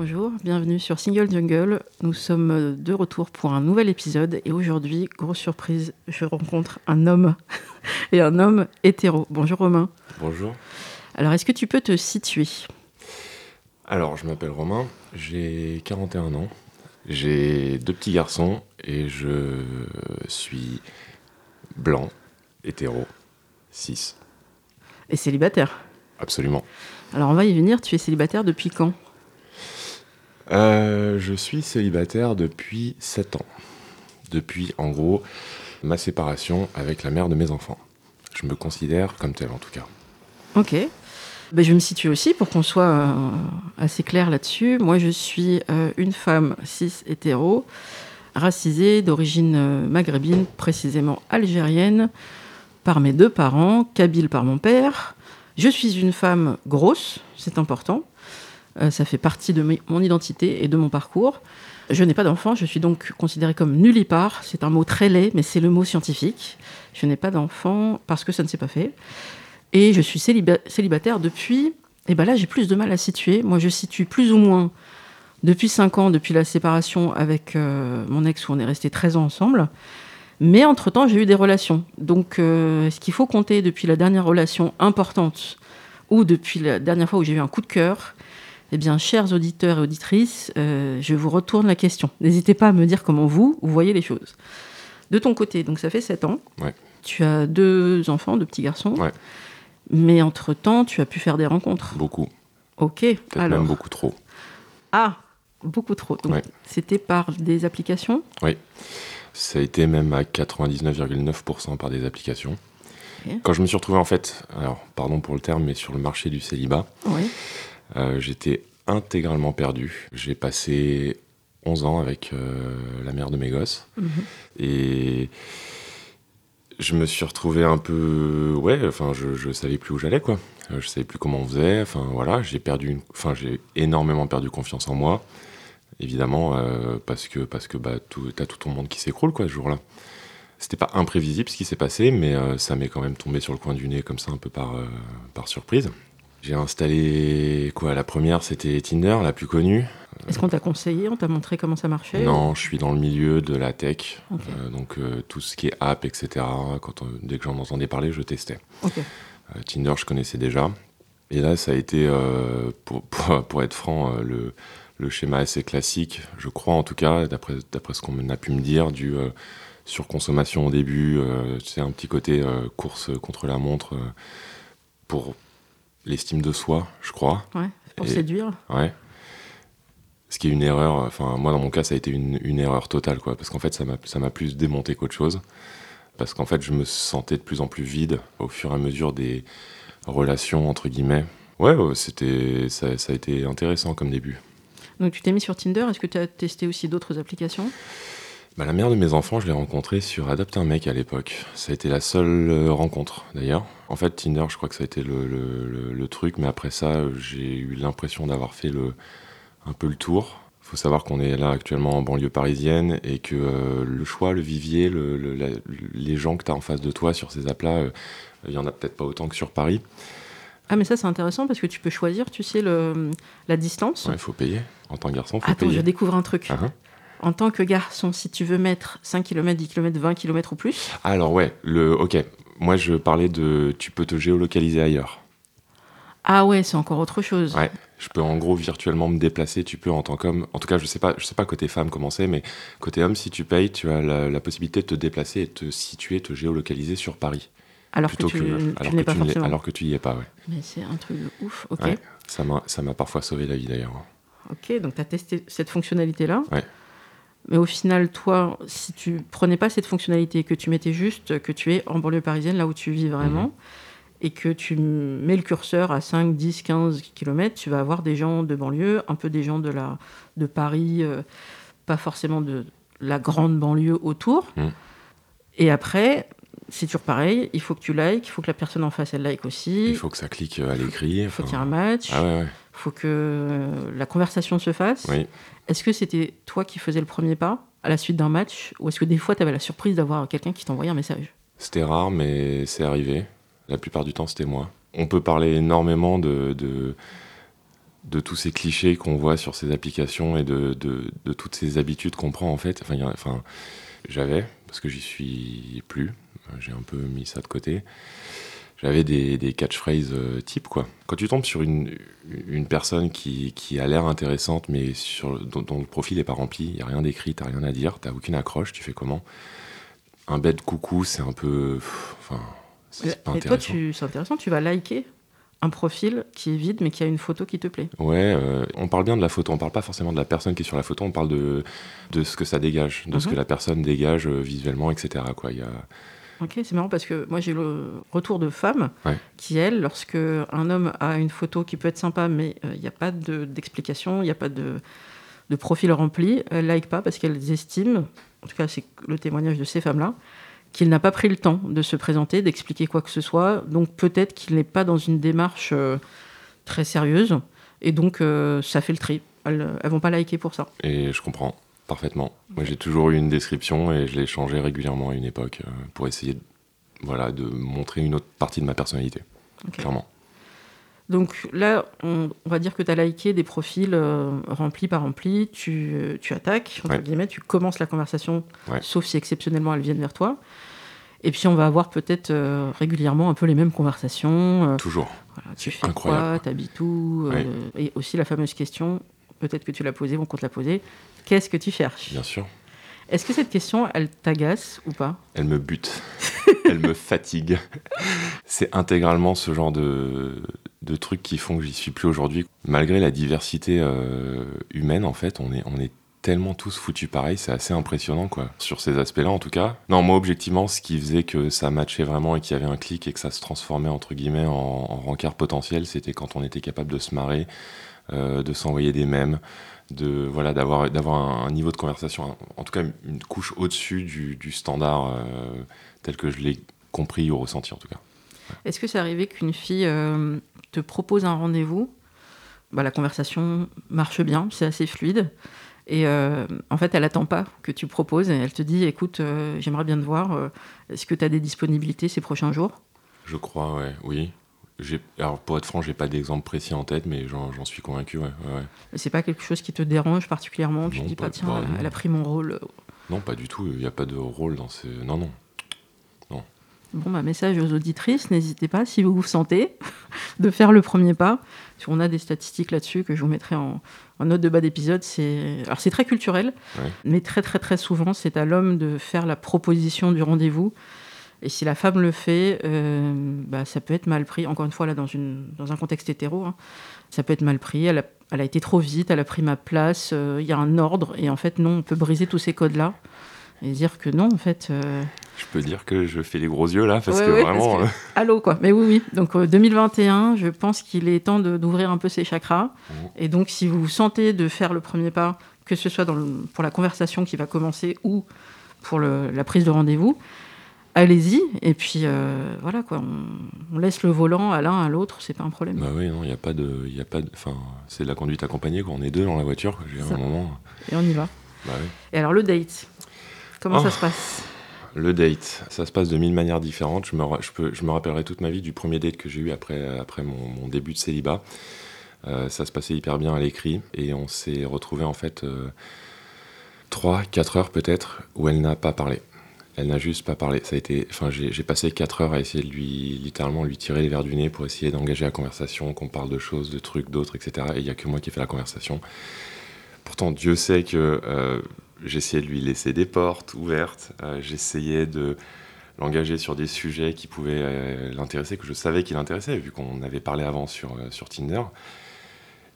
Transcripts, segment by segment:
Bonjour, bienvenue sur Single Jungle. Nous sommes de retour pour un nouvel épisode et aujourd'hui, grosse surprise, je rencontre un homme et un homme hétéro. Bonjour Romain. Bonjour. Alors, est-ce que tu peux te situer? Alors, je m'appelle Romain, j'ai 41 ans, j'ai deux petits garçons et je suis blanc, hétéro, 6. Et célibataire? Absolument. Alors on va y venir, tu es célibataire depuis quand? Euh, Je suis célibataire depuis 7 ans. Depuis, en gros, ma séparation avec la mère de mes enfants. Je me considère comme tel, en tout cas. Ok. Ben, je me situe aussi pour qu'on soit euh, assez clair là-dessus. Moi, je suis euh, une femme cis hétéro racisée d'origine maghrébine, précisément algérienne, par mes deux parents, kabyle par mon père. Je suis une femme grosse, c'est important. Euh, ça fait partie de mon identité et de mon parcours. Je n'ai pas d'enfant, je suis donc considérée comme nullipare. C'est un mot très laid, mais c'est le mot scientifique. Je n'ai pas d'enfant parce que ça ne s'est pas fait. Et je suis célibataire depuis. Et ben là, j'ai plus de mal à situer. Moi, je situe plus ou moins depuis 5 ans, depuis la séparation avec euh, mon ex où on est resté 13 ans ensemble. Mais entre-temps, j'ai eu des relations. Donc, euh, ce qu'il faut compter depuis la dernière relation importante ou depuis la dernière fois où j'ai eu un coup de cœur, eh bien, chers auditeurs et auditrices, euh, je vous retourne la question. N'hésitez pas à me dire comment vous, vous voyez les choses. De ton côté, donc ça fait 7 ans. Tu as deux enfants, deux petits garçons. Mais entre-temps, tu as pu faire des rencontres. Beaucoup. Ok. Alors. même beaucoup trop. Ah, Beaucoup trop. Donc, c'était par des applications? Oui. Ça a été même à 99,9% par des applications. Quand je me suis retrouvé, en fait, alors, pardon pour le terme, mais sur le marché du célibat, euh, j'étais intégralement perdu. J'ai passé 11 ans avec euh, la mère de mes gosses. Mhm. Et je me suis retrouvé un peu. Ouais, enfin, je, je savais plus où j'allais, quoi. Euh, je savais plus comment on faisait. Enfin, voilà, j'ai perdu. Enfin, j'ai énormément perdu confiance en moi évidemment, euh, parce que, parce que bah, t'as tout ton monde qui s'écroule quoi, ce jour-là. C'était pas imprévisible ce qui s'est passé, mais euh, ça m'est quand même tombé sur le coin du nez comme ça, un peu par, par surprise. J'ai installé quoi? La première, c'était Tinder, la plus connue. Est-ce qu'on t'a conseillé On t'a montré comment ça marchait Non, je suis dans le milieu de la tech, donc tout ce qui est app, etc. Quand dès que j'en entendais parler, je testais. Tinder, je connaissais déjà. Et là, ça a été, pour, pour, pour, être franc, le, le schéma assez classique, je crois en tout cas, d'après ce qu'on a pu me dire, du euh, surconsommation au début, c'est euh, un petit côté euh, course contre la montre pour l'estime de soi, je crois. Ouais, pour séduire. Ouais. Ce qui est une erreur, enfin moi dans mon cas ça a été une, erreur totale quoi, parce qu'en fait ça m'a plus démonté qu'autre chose, parce qu'en fait je me sentais de plus en plus vide au fur et à mesure des relations entre guillemets. Ouais, c'était ça, ça a été intéressant comme début. Donc tu t'es mis sur Tinder, est-ce que tu as testé aussi d'autres applications? Bah, La mère de mes enfants, je l'ai rencontrée sur Adopte un mec à l'époque. Ça a été la seule euh, rencontre d'ailleurs. En fait, Tinder, je crois que ça a été le, truc, mais après ça, j'ai eu l'impression d'avoir fait le, un peu le tour. Il faut savoir qu'on est là actuellement en banlieue parisienne et que euh, le choix, le vivier, les gens que tu as en face de toi sur ces apps-là, euh, il y en a peut-être pas autant que sur Paris. Ah, mais ça, c'est intéressant parce que tu peux choisir, tu sais, le, la distance. il faut payer. En tant que garçon, il faut Attends, payer. je découvre un truc. Uh-huh. En tant que garçon, si tu veux mettre 5 km, 10 km, 20 km ou plus. Alors, ouais, le, ok. Moi, je parlais de tu peux te géolocaliser ailleurs. Ah, ouais, c'est encore autre chose. Ouais. Je peux en gros virtuellement me déplacer. Tu peux en tant qu'homme. En tout cas, je sais pas, je sais pas côté femme comment c'est, mais côté homme, si tu payes, tu as la, possibilité de te déplacer et de te situer, te géolocaliser sur Paris. Alors que tu, alors, pas forcément. alors que tu n'y es pas, ouais. Mais c'est un truc de ouf, ok. ça m'a, ça m'a parfois sauvé la vie d'ailleurs. Ok, donc tu as testé cette fonctionnalité-là. Ouais. Mais au final, toi, si tu prenais pas cette fonctionnalité, que tu mettais juste que tu es en banlieue parisienne, là où tu vis vraiment, mhm. et que tu mets le curseur à 5, 10, 15 km, tu vas avoir des gens de banlieue, un peu des gens de, la, de Paris, euh, pas forcément de la grande banlieue autour. Mhm. Et après, c'est toujours pareil, il faut que tu likes, il faut que la personne en face, elle like aussi. Il faut que ça clique à l'écrit. Il faut qu'il y ait un match. Ah ouais, ouais faut que euh, la conversation se fasse. Oui. Est-ce que c'était toi qui faisais le premier pas à la suite d'un match Ou est-ce que des fois, tu avais la surprise d'avoir quelqu'un qui t'envoyait un message? C'était rare, mais c'est arrivé. La plupart du temps, c'était moi. On peut parler énormément de, tous ces clichés qu'on voit sur ces applications et de, toutes ces habitudes qu'on prend, en fait. J'avais, parce que j'y suis plus. J'ai un peu mis ça de côté j'avais des, des catchphrases euh, type quoi. Quand tu tombes sur une, une personne qui, qui a l'air intéressante mais sur, dont, le profil n'est pas rempli, il n'y a rien d'écrit, tu n'as rien à dire, tu n'as aucune accroche, tu fais comment? Un bête coucou, c'est un peu... Enfin, c'est pas intéressant. toi, c'est intéressant, tu vas liker un profil qui est vide mais qui a une photo qui te plaît. Ouais, euh, on parle bien de la photo, on parle pas forcément de la personne qui est sur la photo, on parle de, de ce que ça dégage, de ce mhm. que la personne dégage euh, visuellement, etc. Quoi. Il y a Ok, c'est marrant parce que moi j'ai le retour de femmes qui, elles, lorsque un homme a une photo qui peut être sympa, mais euh, il n'y a pas d'explication, il n'y a pas de, de, profil rempli, elles ne like pas parce qu'elles estiment, en tout cas c'est le témoignage de ces femmes-là, qu'il n'a pas pris le temps de se présenter, d'expliquer quoi que ce soit. Donc peut-être qu'il n'est pas dans une démarche euh, très sérieuse. Et donc euh, ça fait le tri. Elles ne vont pas liker pour ça. Et je comprends. Parfaitement. Moi, j'ai toujours eu une description et je l'ai changée régulièrement à une époque euh, pour essayer de, voilà, de montrer une autre partie de ma personnalité. Clairement. Donc là, on, va dire que tu as liké des profils euh, remplis par remplis, tu, tu attaques, entre guillemets, tu commences la conversation, sauf si exceptionnellement elles viennent vers toi. Et puis on va avoir peut-être euh, régulièrement un peu les mêmes conversations. Toujours. tu fais quoi, t'habites où Et aussi la fameuse question, peut-être que tu l'as posée, on compte la poser, Qu'est-ce que tu cherches? Bien sûr. Est-ce que cette question, elle t'agace ou pas? Elle me bute. elle me fatigue. C'est intégralement ce genre de, de trucs qui font que j'y suis plus aujourd'hui. Malgré la diversité euh, humaine, en fait, on est, on est tellement tous foutus pareil, c'est assez impressionnant, quoi. Sur ces aspects-là, en tout cas. Non, moi, objectivement, ce qui faisait que ça matchait vraiment et qu'il y avait un clic et que ça se transformait, entre guillemets, en, en rencard potentiel, c'était quand on était capable de se marrer, euh, de s'envoyer des mèmes, de voilà d'avoir d'avoir un, niveau de conversation, en tout cas une couche au-dessus du, standard euh, tel que je l'ai compris ou ressenti en tout cas. Est-ce que c'est arrivé qu'une fille euh, te propose un rendez-vous? Bah, La conversation marche bien, c'est assez fluide. Et euh, en fait, elle attend pas que tu proposes et elle te dit écoute, j'aimerais bien te voir. Est-ce que tu as des disponibilités ces prochains jours? Je crois, ouais, oui. Alors, pour être franc, j'ai pas d'exemple précis en tête, mais j'en suis convaincu. Ouais, ouais, C'est pas quelque chose qui te dérange particulièrement Tu te dis pas, tiens, bah, elle a pris mon rôle Non, pas du tout. Il n'y a pas de rôle dans ces. Non, non. non. Bon, bah, message aux auditrices n'hésitez pas, si vous vous sentez, de faire le premier pas. On a des statistiques là-dessus que je vous mettrai en, en note de bas d'épisode. Alors, c'est très culturel, mais très, très, très souvent, c'est à l'homme de faire la proposition du rendez-vous. Et si la femme le fait, euh, bah, ça peut être mal pris. Encore une fois, là, dans, une, dans un contexte hétéro, hein, ça peut être mal pris. Elle a, elle a, été trop vite, elle a pris ma place, euh, il y a un ordre. Et en fait, non, on peut briser tous ces codes-là et dire que non, en fait. Euh, je peux dire que je fais les gros yeux là, parce que vraiment. Allô, quoi. Mais oui, oui. Donc, 2021, je pense qu'il est temps d'ouvrir un peu ses chakras. Mmh. Et donc, si vous vous sentez de faire le premier pas, que ce soit dans pour la conversation qui va commencer ou pour le, la prise de rendez-vous, allez-y. Et puis euh, voilà quoi, on, laisse le volant à l'un à l'autre, c'est pas un problème. Bah oui, non, il y a pas de, y a pas enfin, c'est de la conduite accompagnée quand on est deux dans la voiture. J'ai un moment. Et on y va. Bah oui. Et alors le date, comment ça oh. se passe? Le date, ça se passe de mille manières différentes. Je me, je peux, je me rappellerai toute ma vie du premier date que j'ai eu après, après mon, début de célibat. Euh, ça se passait hyper bien à l'écrit et on s'est retrouvé en fait euh, 3-4 heures peut-être où elle n'a pas parlé Elle n'a juste pas parlé. Ça a été, enfin, j'ai passé 4 heures à essayer de lui, littéralement, lui tirer les verres du nez pour essayer d'engager la conversation, qu'on parle de choses, de trucs, d'autres, etc. Et il n'y a que moi qui ai fait la conversation. Pourtant, Dieu sait que euh, j'essayais de lui laisser des portes ouvertes. Euh, j'essayais de l'engager sur des sujets qui pouvaient euh, l'intéresser, que je savais qu'il intéressait, vu qu'on avait parlé avant sur, sur Tinder.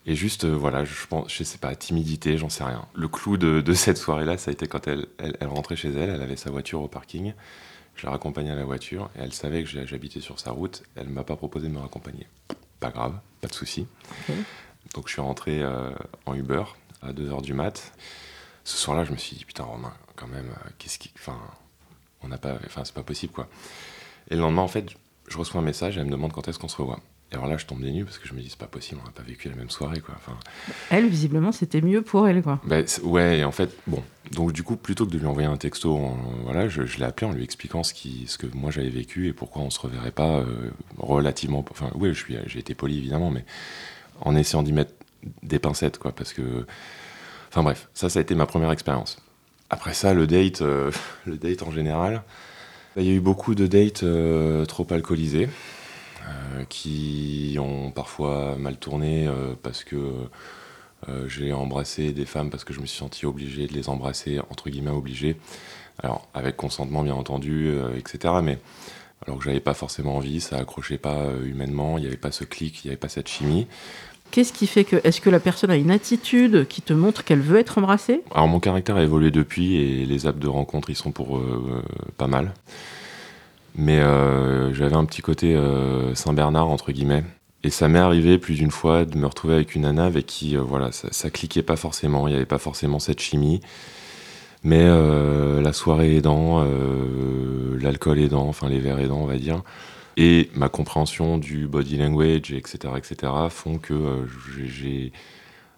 Et juste, voilà, je pense, je sais pas, timidité, j'en sais rien. Le clou de, cette soirée-là, ça a été quand elle, elle, rentrait chez elle, elle avait sa voiture au parking. Je la raccompagnais à la voiture et elle savait que j'habitais sur sa route. Elle ne m'a pas proposé de me raccompagner. Pas grave, pas de souci. Donc je suis rentré en Uber à 2h du mat. Ce soir-là, je me suis dit, putain, Romain, quand même, euh, qu'est-ce qui. Enfin, on n'a pas. Enfin, c'est pas possible, quoi. Et le lendemain, en fait, je reçois un message, elle me demande quand est-ce qu'on se revoit. Et alors là, je tombe des nues parce que je me dis, c'est pas possible, on n'a pas vécu la même soirée, quoi. Enfin, elle, visiblement, c'était mieux pour elle, quoi. Bah, ouais, et en fait, bon. Donc, du coup, plutôt que de lui envoyer un texto, voilà, je, l'ai appelé en lui expliquant ce, qui, ce que moi j'avais vécu et pourquoi on se reverrait pas euh, relativement. Enfin, oui, j'ai été poli, évidemment, mais en essayant d'y mettre des pincettes, quoi, parce que. Enfin bref, ça, ça a été ma première expérience. Après ça, le date, euh, le date en général, il y a eu beaucoup de dates euh, trop alcoolisés euh, qui ont parfois mal tourné parce que j'ai embrassé des femmes parce que je me suis senti obligé de les embrasser, entre guillemets obligé. Alors, avec consentement, bien entendu, etc. Mais alors que j'avais pas forcément envie, ça accrochait pas humainement, il n'y avait pas ce clic, il n'y avait pas cette chimie. Qu'est-ce qui fait que. Est-ce que la personne a une attitude qui te montre qu'elle veut être embrassée? Alors, mon caractère a évolué depuis et les apps de rencontre, ils sont pour euh, pas mal. Mais euh, j'avais un petit côté euh, Saint-Bernard, entre guillemets. Et ça m'est arrivé plus d'une fois de me retrouver avec une nana avec qui, voilà, ça, ça, cliquait pas forcément, il n'y avait pas forcément cette chimie. Mais la soirée aidant, l'alcool aidant, enfin les verres aidants, on va dire, et ma compréhension du body language, etc., etc., font que euh, j'ai,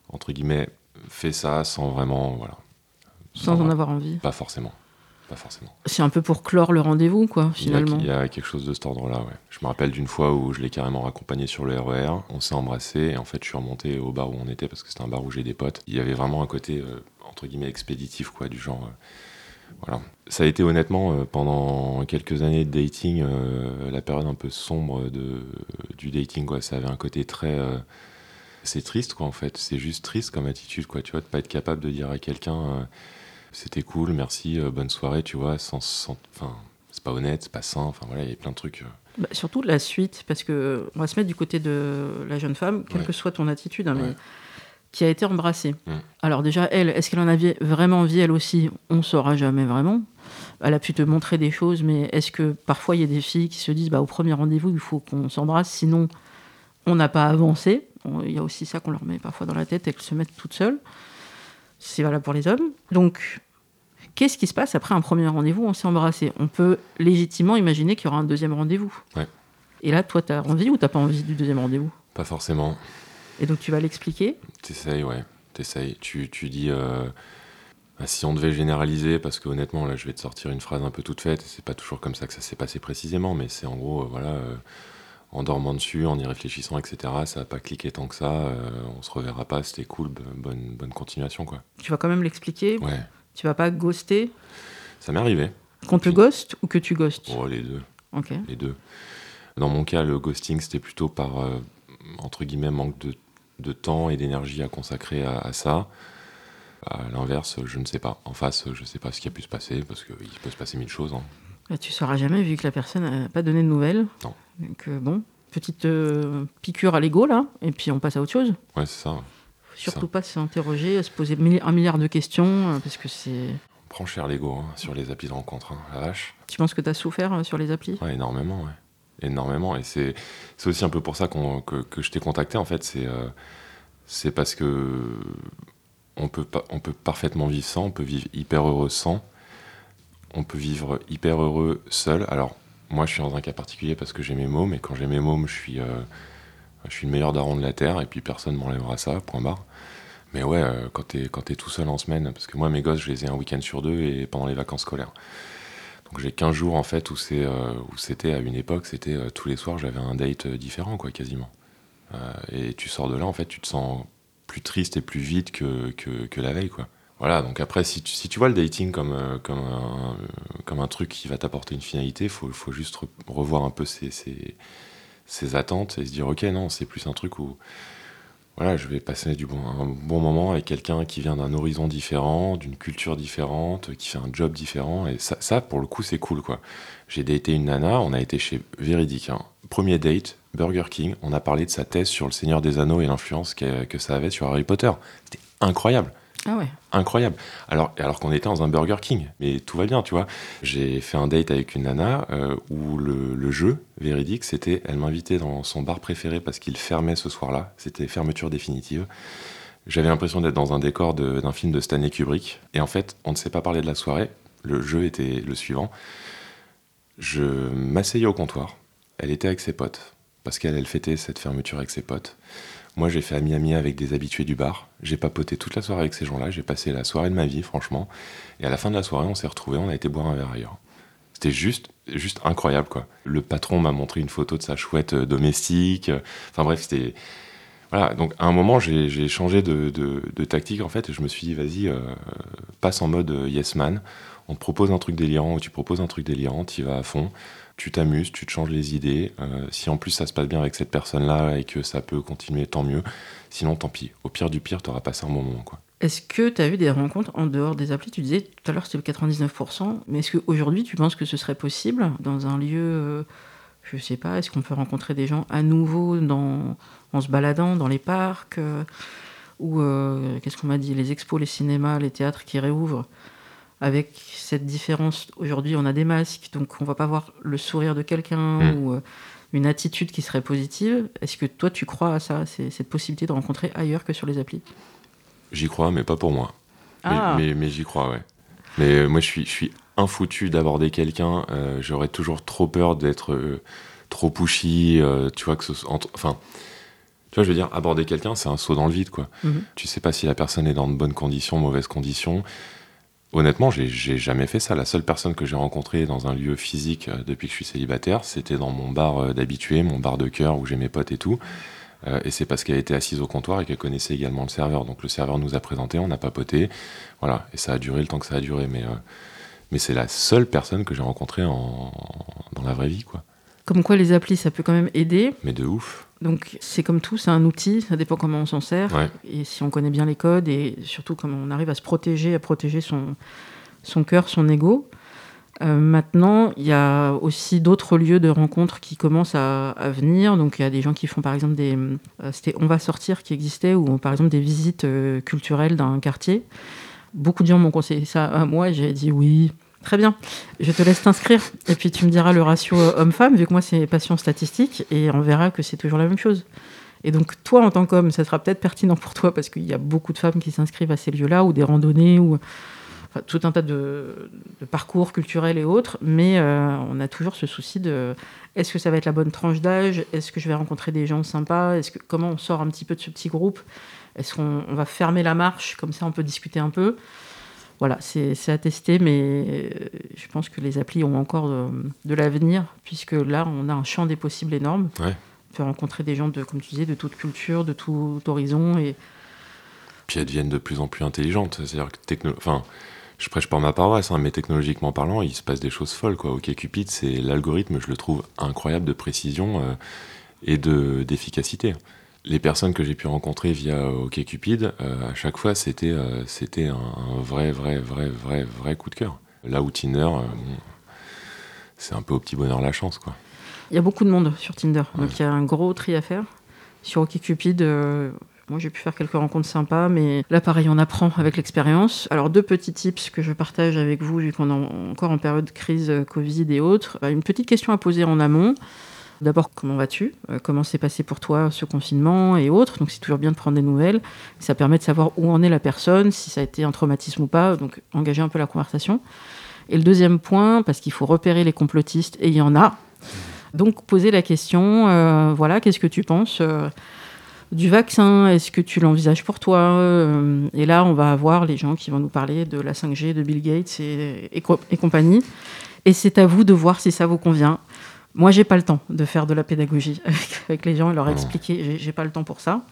entre guillemets, fait ça sans vraiment. Voilà, sans, en avoir envie Pas forcément. Pas forcément. C'est un peu pour clore le rendez-vous, quoi, finalement. Il y, a, quelque chose de cet ordre-là, ouais. Je me rappelle d'une fois où je l'ai carrément raccompagné sur le RER, e on s'est embrassé, et en fait, je suis remonté au bar où on était parce que c'était un bar où j'ai des potes. Il y avait vraiment un côté, euh, entre guillemets, expéditif, quoi, du genre. Euh, voilà. Ça a été honnêtement euh, pendant quelques années de dating la période un peu sombre de, du dating quoi. Ça avait un côté très c'est triste quoi en fait. C'est juste triste comme attitude quoi. Tu vois de pas être capable de dire à quelqu'un c'était cool merci bonne soirée tu vois sans, enfin c'est pas honnête c'est pas sain enfin voilà il y a plein de trucs. Bah, surtout la suite parce que on va se mettre du côté de la jeune femme quelle que soit ton attitude hein, mais qui a été embrassée. Alors déjà, elle, est-ce qu'elle en avait vraiment envie, elle aussi? On ne saura jamais vraiment. Elle a pu te montrer des choses, mais est-ce que parfois il y a des filles qui se disent, bah, au premier rendez-vous, il faut qu'on s'embrasse, sinon on n'a pas avancé? Il y a aussi ça qu'on leur met parfois dans la tête et qu'elles se mettent toutes seules. C'est valable pour les hommes. Donc, qu'est-ce qui se passe après un premier rendez-vous On s'est embrassé. On peut légitimement imaginer qu'il y aura un deuxième rendez-vous. Et là, toi, tu as envie ou tu pas envie du deuxième rendez-vous? Pas forcément. Et donc tu vas l'expliquer? T'essayes, ouais. T'essayes. Tu, tu dis. Euh, bah, si on devait généraliser, parce que honnêtement, là, je vais te sortir une phrase un peu toute faite, c'est pas toujours comme ça que ça s'est passé précisément, mais c'est en gros, euh, voilà, euh, en dormant dessus, en y réfléchissant, etc., ça va pas cliqué tant que ça, on se reverra pas, c'était cool, bonne, bonne continuation, quoi. Tu vas quand même l'expliquer Ouais. Tu vas pas ghoster Ça m'est arrivé. Qu'on te ghost ou que tu ghostes? Oh, les deux. Ok. Les deux. Dans mon cas, le ghosting, c'était plutôt par, entre guillemets, manque de de temps et d'énergie à consacrer à, ça. À l'inverse, je ne sais pas. En face, je ne sais pas ce qui a pu se passer, parce qu'il peut se passer mille choses. Hein. Bah, tu ne sauras jamais, vu que la personne n'a pas donné de nouvelles. Non. Donc, euh, bon, petite euh, piqûre à l'ego, là, et puis on passe à autre chose. Ouais, c'est ça. Surtout pas s'interroger, se poser un milliard de questions, euh, parce que c'est... On prend cher l'ego hein, sur les applis de rencontre, hein, la vache. Tu penses que tu as souffert sur les applis? Ouais, énormément, ouais énormément. Et c'est aussi un peu pour ça que, que, je t'ai contacté, en fait. C'est parce que on peut, pas, on peut parfaitement vivre sans, on peut vivre hyper heureux sans, on peut vivre hyper heureux seul. Alors, moi, je suis dans un cas particulier parce que j'ai mes mômes, et quand j'ai mes mômes, je suis, euh, je suis le meilleur daron de la Terre, et puis personne m'enlèvera ça, point barre. Mais ouais, euh, quand t'es es tout seul en semaine, parce que moi, mes gosses, je les ai un week-end sur deux et pendant les vacances scolaires. Donc j'ai 15 jours en fait euh, où c'était à une époque, c'était tous les soirs j'avais un date différent quoi quasiment. et tu sors de là en fait, tu te sens plus triste et plus vide que, que, la veille quoi. Voilà, donc après, si tu, vois le dating comme, euh, comme, un, truc qui va t'apporter une finalité, il faut, juste revoir un peu ses, attentes et se dire, ok, non, c'est plus un truc où voilà, je vais passer du bon, un bon moment avec quelqu'un qui vient d'un horizon différent, d'une culture différente, qui fait un job différent. Et ça, ça pour le coup, c'est cool, quoi. J'ai daté une nana, on a été chez Véridique. Hein. Premier date, Burger King, on a parlé de sa thèse sur le Seigneur des Anneaux et l'influence que, que ça avait sur Harry Potter. C'était incroyable. Ah ouais. Incroyable. Alors, alors qu'on était dans un Burger King, mais tout va bien, tu vois. J'ai fait un date avec une nana euh, où le, jeu véridique, c'était, elle m'invitait dans son bar préféré parce qu'il fermait ce soir-là. C'était fermeture définitive. J'avais l'impression d'être dans un décor d'un film de Stanley Kubrick. Et en fait, on ne s'est pas parlé de la soirée. Le jeu était le suivant. Je m'asseyais au comptoir. Elle était avec ses potes parce qu'elle elle fêtait cette fermeture avec ses potes. Moi, j'ai fait ami-ami avec des habitués du bar. J'ai papoté toute la soirée avec ces gens-là. J'ai passé la soirée de ma vie, franchement. Et à la fin de la soirée, on s'est retrouvés, on a été boire un verre ailleurs. C'était juste, juste incroyable, quoi. Le patron m'a montré une photo de sa chouette euh, domestique. Enfin bref, c'était. Voilà, donc à un moment, j'ai changé de, tactique, en fait, et je me suis dit, vas-y, euh, passe en mode euh, yes man. On te propose un truc délirant ou tu proposes un truc délirant, tu vas à fond tu t'amuses, tu te changes les idées. Euh, si en plus ça se passe bien avec cette personne-là et que ça peut continuer, tant mieux. Sinon, tant pis. Au pire du pire, tu auras passé un bon moment. Quoi. Est-ce que tu as eu des rencontres en dehors des applis? Tu disais tout à l'heure c'était le 99%, mais est-ce qu'aujourd'hui tu penses que ce serait possible dans un lieu, euh, je sais pas, est-ce qu'on peut rencontrer des gens à nouveau en se baladant dans les parcs euh, Ou qu'est-ce qu'on m'a dit? Les expos, les cinémas, les théâtres qui réouvrent avec cette différence. Aujourd'hui, on a des masques, donc on va pas voir le sourire de quelqu'un hmm. ou euh, une attitude qui serait positive. Est-ce que toi, tu crois à ça, cette possibilité de rencontrer ailleurs que sur les applis? J'y crois, mais pas pour moi. Mais, ah. j'y crois, ouais. Mais euh, moi, je suis, je suis infoutu d'aborder quelqu'un. Euh, j'aurais toujours trop peur d'être trop pushy. tu vois, que ce Enfin. Tu vois, je veux dire, aborder quelqu'un, c'est un saut dans le vide, quoi. Mhm. Tu sais pas si la personne est dans de bonnes conditions, mauvaises conditions. Honnêtement, j'ai jamais fait ça. La seule personne que j'ai rencontrée dans un lieu physique euh, depuis que je suis célibataire, c'était dans mon bar euh, d'habitué, mon bar de cœur où j'ai mes potes et tout. Euh, et c'est parce qu'elle était assise au comptoir et qu'elle connaissait également le serveur. Donc le serveur nous a présenté, on a papoté. Voilà. Et ça a duré le temps que ça a duré. Mais, mais c'est la seule personne que j'ai rencontrée en, dans la vraie vie, quoi. Comme quoi les applis, ça peut quand même aider. Mais de ouf. Donc c'est comme tout, c'est un outil, ça dépend comment on s'en sert. Et si on connaît bien les codes et surtout comment on arrive à se protéger, à protéger son, son cœur, son ego. Euh, maintenant, il y a aussi d'autres lieux de rencontres qui commencent à, venir. Donc, il y a des gens qui font, par exemple, des. Euh, c'était On va sortir qui existait, ou par exemple des visites euh, culturelles d'un quartier. Beaucoup de gens m'ont conseillé ça à moi. J'ai dit oui, Très bien. Je te laisse t'inscrire et puis tu me diras le ratio homme-femme, vu que moi c'est passion statistique, et on verra que c'est toujours la même chose. Et donc toi en tant qu'homme, ça sera peut-être pertinent pour toi parce qu'il y a beaucoup de femmes qui s'inscrivent à ces lieux-là, ou des randonnées, ou tout un tas de, parcours culturels et autres, mais euh, on a toujours ce souci de est-ce que ça va être la bonne tranche d'âge? Est-ce que je vais rencontrer des gens sympas? Est-ce que comment on sort un petit peu de ce petit groupe? Est-ce qu'on va fermer la marche? Comme ça on peut discuter un peu voilà, c'est à tester, mais euh, je pense que les applis ont encore de, l'avenir, puisque là, on a un champ des possibles énorme. On peut rencontrer des gens, de, comme tu disais, de toute culture, de tout horizon. Et... Puis elles deviennent de plus en plus intelligentes. C'est-à-dire que techno... enfin, je prêche pas ma paroisse, hein, mais technologiquement parlant, il se passe des choses folles. Quoi. Ok, Cupid, c'est l'algorithme, je le trouve incroyable de précision euh, et d'efficacité les personnes que j'ai pu rencontrer via OkCupid, euh, à chaque fois, c'était euh, c'était un, vrai, vrai, vrai, vrai, vrai coup de cœur. Là où Tinder, euh, c'est un peu au petit bonheur la chance, quoi. Il y a beaucoup de monde sur Tinder, donc il y a un gros tri à faire. Sur OkCupid, moi j'ai pu faire quelques rencontres sympas, mais là pareil, on apprend avec l'expérience. Alors deux petits tips que je partage avec vous, vu qu'on est encore en période de crise Covid et autres. Une petite question à poser en amont. D'abord, comment vas-tu? Euh, Comment s'est passé pour toi ce confinement et autres? Donc, c'est toujours bien de prendre des nouvelles. Ça permet de savoir où en est la personne, si ça a été un traumatisme ou pas. Donc, engager un peu la conversation. Et le deuxième point, parce qu'il faut repérer les complotistes, et il y en a. Donc, poser la question euh, voilà, qu'est-ce que tu penses euh, du vaccin? Est-ce que tu l'envisages pour toi? Et là, on va avoir les gens qui vont nous parler de la 5G, de Bill Gates et, et compagnie. Et c'est à vous de voir si ça vous convient. Moi, j'ai pas le temps de faire de la pédagogie avec, les gens et leur expliquer. J'ai pas le temps pour ça.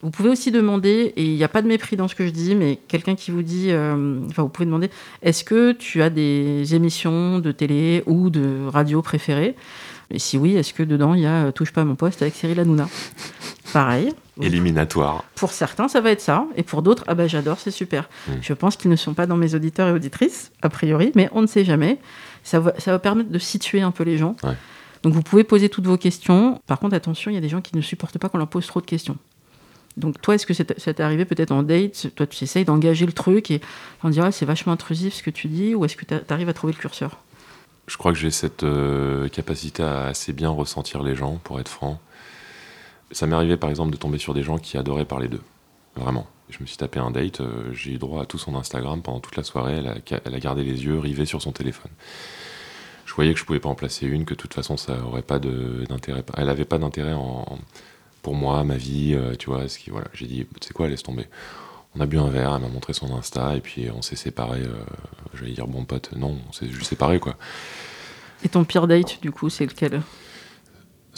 Vous pouvez aussi demander, et il n'y a pas de mépris dans ce que je dis, mais quelqu'un qui vous dit, euh, enfin vous pouvez demander, est-ce que tu as des émissions de télé ou de radio préférées? Et si oui, est-ce que dedans il y a Touche pas à mon poste avec Cyril Hanouna? Pareil. Éliminatoire. Pour certains, ça va être ça, et pour d'autres, ah bah j'adore, c'est super. Je pense qu'ils ne sont pas dans mes auditeurs et auditrices, a priori, mais on ne sait jamais. Ça va, ça va permettre de situer un peu les gens. Donc vous pouvez poser toutes vos questions. Par contre, attention, il y a des gens qui ne supportent pas qu'on leur pose trop de questions. Donc toi, est-ce que ça t'est arrivé peut-être en date? Toi, tu essayes d'engager le truc et on dirait c'est vachement intrusif ce que tu dis, ou est-ce que tu arrives à trouver le curseur? Je crois que j'ai cette euh, capacité à assez bien ressentir les gens, pour être franc. Ça m'est arrivé par exemple de tomber sur des gens qui adoraient parler d'eux, vraiment. Je me suis tapé un date, euh, j'ai eu droit à tout son Instagram pendant toute la soirée, elle a, gardé les yeux rivés sur son téléphone je voyais que je pouvais pas en placer une, que de toute façon ça aurait pas d'intérêt. Elle avait pas d'intérêt pour moi, ma vie, euh, tu vois. J'ai dit, c'est quoi, laisse tomber. On a bu un verre, elle m'a montré son Insta, et puis on s'est séparés. Euh, j'allais dire bon pote, non, on s'est juste séparés, quoi. Et ton pire date, du coup, c'est lequel?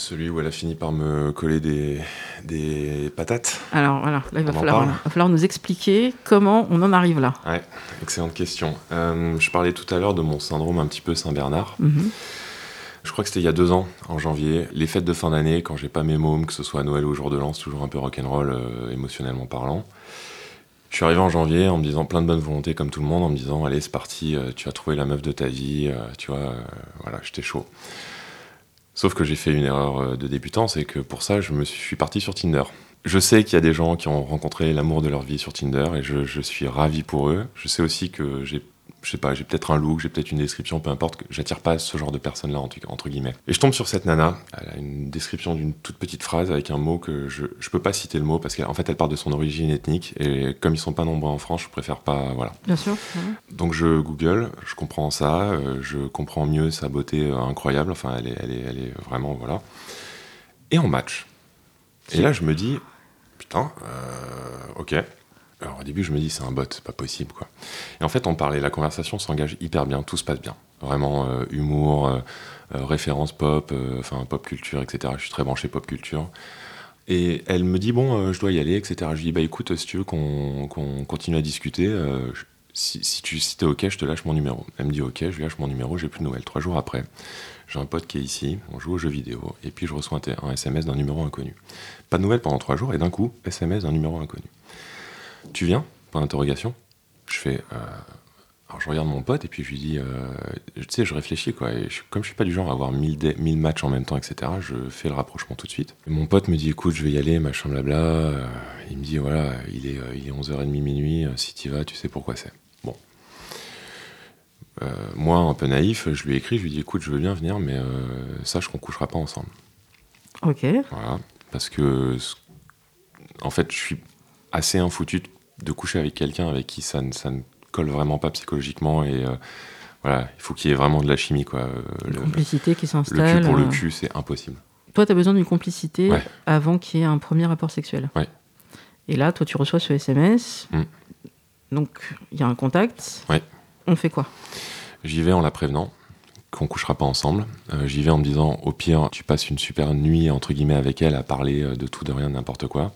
Celui où elle a fini par me coller des, des patates. Alors voilà, là, il va falloir, va falloir, nous expliquer comment on en arrive là. Ouais, excellente question. Euh, je parlais tout à l'heure de mon syndrome un petit peu Saint-Bernard. Mhm. Je crois que c'était il y a deux ans, en janvier, les fêtes de fin d'année, quand j'ai pas mes mômes, que ce soit à Noël ou au jour de l'an, toujours un peu rock'n'roll euh, émotionnellement parlant. Je suis arrivé en janvier en me disant plein de bonne volonté comme tout le monde, en me disant allez c'est parti, euh, tu as trouvé la meuf de ta vie, tu vois, voilà, j'étais chaud. Sauf que j'ai fait une erreur de débutant, c'est que pour ça je me suis parti sur Tinder. Je sais qu'il y a des gens qui ont rencontré l'amour de leur vie sur Tinder et je, je suis ravi pour eux. Je sais aussi que j'ai je sais pas, j'ai peut-être un look, j'ai peut-être une description, peu importe, j'attire pas ce genre de personne-là, entre, guillemets. Et je tombe sur cette nana, elle a une description d'une toute petite phrase avec un mot que je, je peux pas citer le mot parce qu'en fait elle part de son origine ethnique et comme ils sont pas nombreux en France, je préfère pas, voilà. Bien sûr. Donc je google, je comprends ça, euh, je comprends mieux sa beauté euh, incroyable, enfin elle est, elle est, elle est vraiment, voilà. Et on match. Et là je me dis, putain, euh, ok, alors au début, je me dis, c'est un bot, c'est pas possible, quoi. Et en fait, on parlait, la conversation s'engage hyper bien, tout se passe bien. Vraiment, euh, humour, euh, euh, référence pop, enfin pop culture, etc. Je suis très branché pop culture. Et elle me dit, bon, je dois y aller, etc. Je lui dis, bah écoute, si tu veux qu'on continue à discuter, si, tu si es OK, je te lâche mon numéro. Elle me dit, OK, je lui lâche mon numéro, j'ai plus de nouvelles. Trois jours après, j'ai un pote qui est ici, on joue aux jeux vidéo, et puis je reçois un SMS d'un numéro inconnu. Pas de nouvelles pendant trois jours, et d'un coup, SMS d'un numéro inconnu. Tu viens Point d'interrogation. Je fais. Euh, alors je regarde mon pote et puis je lui dis, euh, tu sais, je réfléchis quoi. Et comme je suis pas du genre à avoir 1000, matchs en même temps, etc., je fais le rapprochement tout de suite. mon pote me dit, écoute, je vais y aller, machin blabla. Euh, il me dit, voilà, il est, il est 11h30 minuit, si tu vas, tu sais pourquoi c'est. Bon. moi, un peu naïf, je lui écris, je lui dis, écoute, je veux bien venir, mais sache qu'on couchera pas ensemble. Ok. Voilà. Parce que, en fait, je suis assez infoutu de coucher avec quelqu'un avec qui ça ne, ça ne colle vraiment pas psychologiquement et euh, voilà, il faut qu'il y ait vraiment de la chimie quoi. Euh, complicité qui s'installe. Le cul pour le euh. cul, c'est impossible. Toi, tu as besoin d'une complicité avant qu'il y ait un premier rapport sexuel. Ouais. Et là, toi, tu reçois ce SMS. Mm. Donc, il y a un contact. Ouais. On fait quoi? J'y vais en la prévenant qu'on couchera pas ensemble. J'y vais en me disant, au pire, tu passes une super nuit entre guillemets avec elle à parler de tout, de rien, de n'importe quoi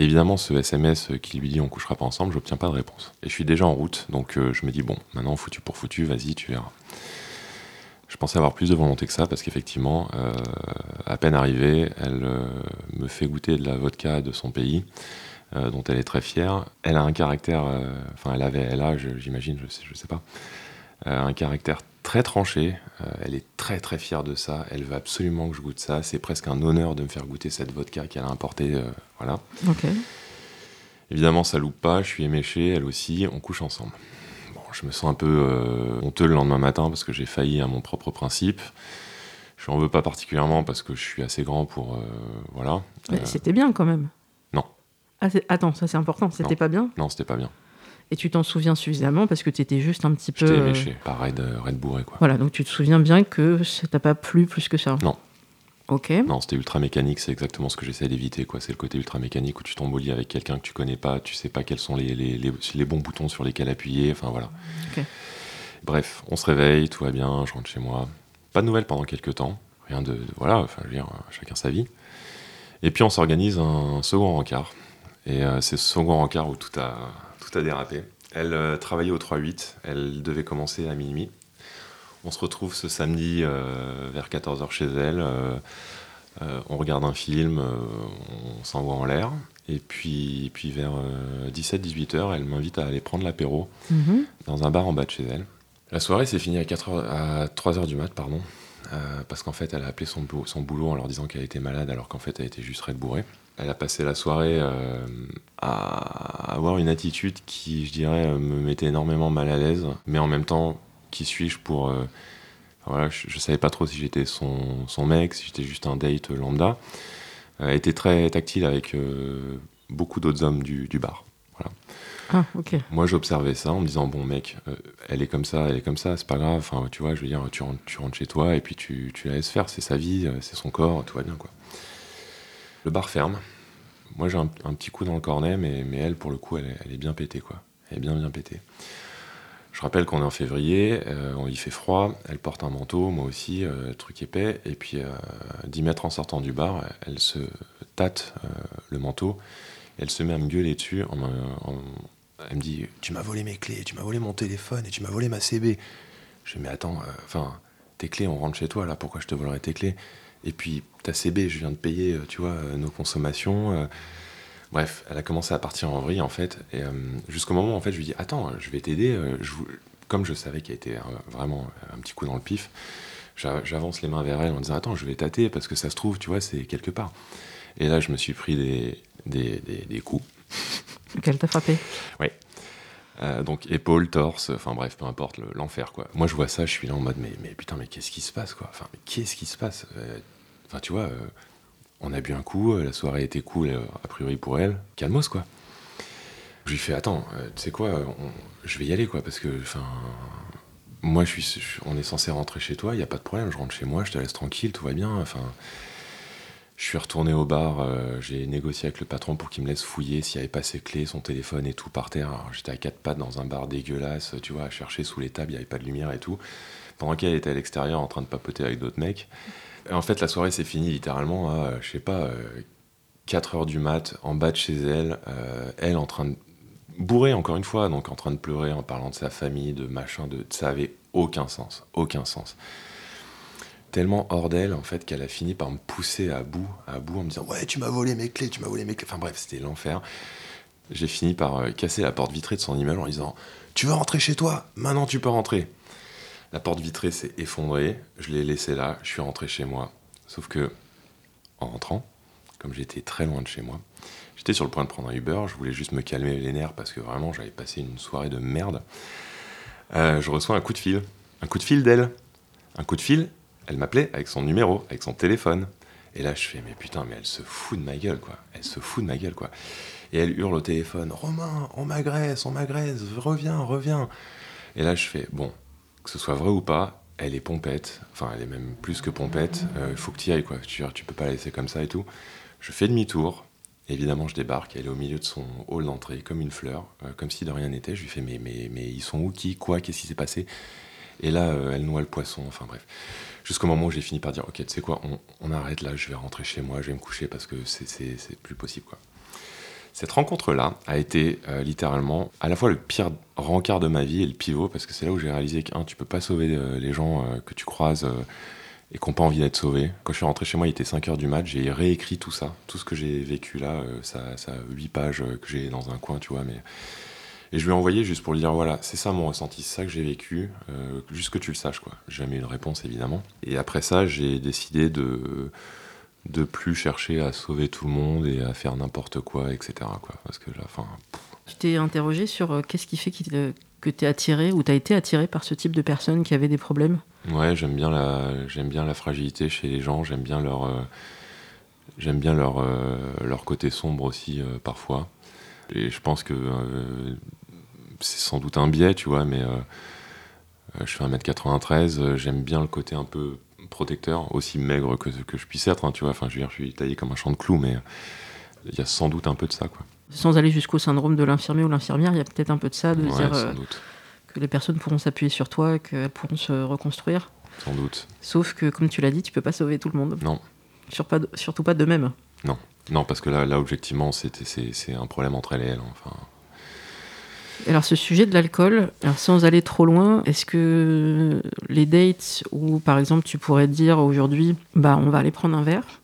évidemment, ce SMS qui lui dit on couchera pas ensemble, j'obtiens pas de réponse. Et je suis déjà en route, donc euh, je me dis bon, maintenant foutu pour foutu, vas-y, tu verras. Je pensais avoir plus de volonté que ça parce qu'effectivement, euh, à peine arrivée, elle euh, me fait goûter de la vodka de son pays, dont elle est très fière. Elle a un caractère, enfin elle avait, elle a, j'imagine, je je sais pas, un caractère très tranchée. Euh, elle est très très fière de ça. Elle veut absolument que je goûte ça. C'est presque un honneur de me faire goûter cette vodka qu'elle a importée. Euh, voilà. Ok. Évidemment, ça loupe pas. Je suis éméché, elle aussi. On couche ensemble. Bon, je me sens un peu euh, honteux le lendemain matin parce que j'ai failli à mon propre principe. Je n'en veux pas particulièrement parce que je suis assez grand pour. voilà. Mais c'était bien quand même. Non. Ah, attends, ça c'est important. C'était pas bien Non, c'était pas bien. Et tu t'en souviens suffisamment parce que tu étais juste un petit peu. J'étais méché, pas raide, bourré quoi. Voilà, donc tu te souviens bien que ça t'a pas plu plus que ça. Non. Ok. Non, c'était ultra mécanique, c'est exactement ce que j'essaie d'éviter quoi. C'est le côté ultra mécanique où tu tombes au lit avec quelqu'un que tu connais pas, tu sais pas quels sont les, les, les, bons boutons sur lesquels appuyer, enfin voilà. Ok. Bref, on se réveille, tout va bien, je rentre chez moi. Pas de nouvelles pendant quelques temps, rien de. voilà, enfin je veux dire, chacun sa vie. Et puis on s'organise un second rencard Et c'est ce second rencard où tout a, tout a dérapé. Elle travaillait au 3-8, elle devait commencer à minuit. On se retrouve ce samedi vers 14h chez elle. on regarde un film, on s'envoie en l'air. Et puis, puis vers 17-18 heures, elle m'invite à aller prendre l'apéro mhm. dans un bar en bas de chez elle. La soirée s'est finie à, 4 à 3 heures du mat, pardon, euh, parce qu'en fait, elle a appelé son, son boulot en leur disant qu'elle était malade, alors qu'en fait, elle était juste Red bourrée. Elle a passé la soirée euh, à avoir une attitude qui, je dirais, me mettait énormément mal à l'aise, mais en même temps, qui suis-je pour. Euh, voilà, je, ne savais pas trop si j'étais son, son, mec, si j'étais juste un date lambda. Elle était très tactile avec euh, beaucoup d'autres hommes du, bar. Voilà. Ah, ok. Moi, j'observais ça en me disant bon, mec, euh, elle est comme ça, elle est comme ça, c'est pas grave. Enfin, tu vois, je veux dire, tu rentres, tu rentres chez toi et puis tu, tu la laisses faire. C'est sa vie, euh, c'est son corps, tout va bien, quoi. Le bar ferme. Moi, j'ai un, petit coup dans le cornet, mais, mais elle, pour le coup, elle, est bien pétée, quoi. Elle est bien, bien pétée. Je rappelle qu'on est en février, euh, il fait froid, elle porte un manteau, moi aussi, euh, truc épais, et puis euh, 10 mètres en sortant du bar, elle se tâte euh, le manteau, elle se met à me gueuler dessus, elle me dit Tu m'as volé mes clés, tu m'as volé mon téléphone et tu m'as volé ma CB. Je dis Mais attends, enfin, tes clés, on rentre chez toi là, pourquoi je te volerais tes clés? Et puis ta CB, je viens de payer, tu vois, nos consommations. Bref, elle a commencé à partir en vrille en fait, et euh, jusqu'au moment où en fait je lui dis attends, je vais t'aider. Euh, comme je savais qu'elle était vraiment un petit coup dans le pif, j'avance les mains vers elle en disant attends, je vais tâter parce que ça se trouve, tu vois, c'est quelque part. Et là, je me suis pris des, des, des, coups. Qu'elle t'a frappé? Oui. Euh, donc épaule, torse, enfin bref, peu importe, l'enfer quoi. Moi je vois ça, je suis là en mode mais, mais putain mais qu'est-ce qui se passe quoi? Enfin qu'est-ce qui se passe? Enfin tu vois, on a bu un coup, euh, la soirée était cool, euh, a priori pour elle. Calmos, quoi. Je lui fais, attends, euh, tu sais quoi, je vais y aller, quoi, parce que, enfin, moi, je suis, on est censé rentrer chez toi, il n'y a pas de problème, je rentre chez moi, je te laisse tranquille, tout va bien, enfin. Je suis retourné au bar, j'ai négocié avec le patron pour qu'il me laisse fouiller s'il n'y avait pas ses clés, son téléphone et tout par terre. J'étais à quatre pattes dans un bar dégueulasse, tu vois, à chercher sous les tables, il n'y avait pas de lumière et tout. Pendant qu'elle était à l'extérieur en train de papoter avec d'autres mecs en fait, la soirée s'est finie littéralement à, je sais pas, 4 euh, heures du mat, en bas de chez elle, euh, elle en train de bourrer encore une fois, donc en train de pleurer en parlant de sa famille, de machin, de ça avait aucun sens, aucun sens. Tellement hors d'elle en fait qu'elle a fini par me pousser à bout, à bout en me disant ouais tu m'as volé mes clés, tu m'as volé mes clés. Enfin bref, c'était l'enfer. J'ai fini par euh, casser la porte vitrée de son immeuble en disant tu veux rentrer chez toi, maintenant tu peux rentrer. La porte vitrée s'est effondrée, je l'ai laissée là, je suis rentré chez moi. Sauf que, en rentrant, comme j'étais très loin de chez moi, j'étais sur le point de prendre un Uber, je voulais juste me calmer les nerfs parce que vraiment j'avais passé une soirée de merde. Euh, je reçois un coup de fil, un coup de fil d'elle. Un coup de fil, elle m'appelait avec son numéro, avec son téléphone. Et là, je fais, mais putain, mais elle se fout de ma gueule, quoi. Elle se fout de ma gueule, quoi. Et elle hurle au téléphone, Romain, on m'agresse, on m'agresse, reviens, reviens. Et là, je fais, bon, que ce soit vrai ou pas, elle est pompette, enfin elle est même plus que pompette, il euh, faut que tu y ailles quoi, tu, tu peux pas la laisser comme ça et tout. Je fais demi-tour, évidemment je débarque, elle est au milieu de son hall d'entrée comme une fleur, euh, comme si de rien n'était, je lui fais mais, mais, mais ils sont où, qui, quoi, qu'est-ce qui s'est passé? Et là euh, elle noie le poisson, enfin bref. Jusqu'au moment où j'ai fini par dire ok tu sais quoi, on, arrête là, je vais rentrer chez moi, je vais me coucher parce que c'est plus possible quoi. Cette rencontre-là a été euh, littéralement à la fois le pire rencard de ma vie et le pivot, parce que c'est là où j'ai réalisé que, un, tu peux pas sauver euh, les gens que tu croises et qui n'ont pas envie d'être sauvés. Quand je suis rentré chez moi, il était 5 heures du mat, j'ai réécrit tout ça, tout ce que j'ai vécu là, ça, ça 8 pages que j'ai dans un coin, tu vois, mais... Et je lui ai envoyé juste pour lui dire voilà, c'est ça mon ressenti, c'est ça que j'ai vécu, juste que tu le saches quoi. J'ai jamais eu de réponse évidemment. Et après ça, j'ai décidé de de plus chercher à sauver tout le monde et à faire n'importe quoi, etc. Quoi. Parce que la fin. Tu t'es interrogé sur euh, qu'est-ce qui fait que tu es attiré ou tu as été attiré par ce type de personnes qui avaient des problèmes? Ouais, j'aime bien, la, j'aime bien la fragilité chez les gens, j'aime bien leur, euh, j'aime bien leur, euh, leur côté sombre aussi parfois. Et je pense que c'est sans doute un biais, tu vois, mais je fais 1m93, j'aime bien le côté un peu protecteur, aussi maigre que, que je puisse être, hein, tu vois. Enfin, je veux dire, je suis taillé comme un champ de clous, mais il y a sans doute un peu de ça, quoi. Sans aller jusqu'au syndrome de l'infirmier ou l'infirmière, il y a peut-être un peu de ça, de dire euh, que les personnes pourront s'appuyer sur toi, qu'elles pourront se reconstruire. Sans doute. Sauf que, comme tu l'as dit, tu peux pas sauver tout le monde. Non. Sur pas surtout pas d'eux-mêmes. Non. Non, parce que là, là objectivement, c'est un problème entre elle et elle. Enfin. Alors ce sujet de l'alcool, sans aller trop loin, est-ce que les dates où par exemple tu pourrais dire aujourd'hui, bah on va aller prendre un verre,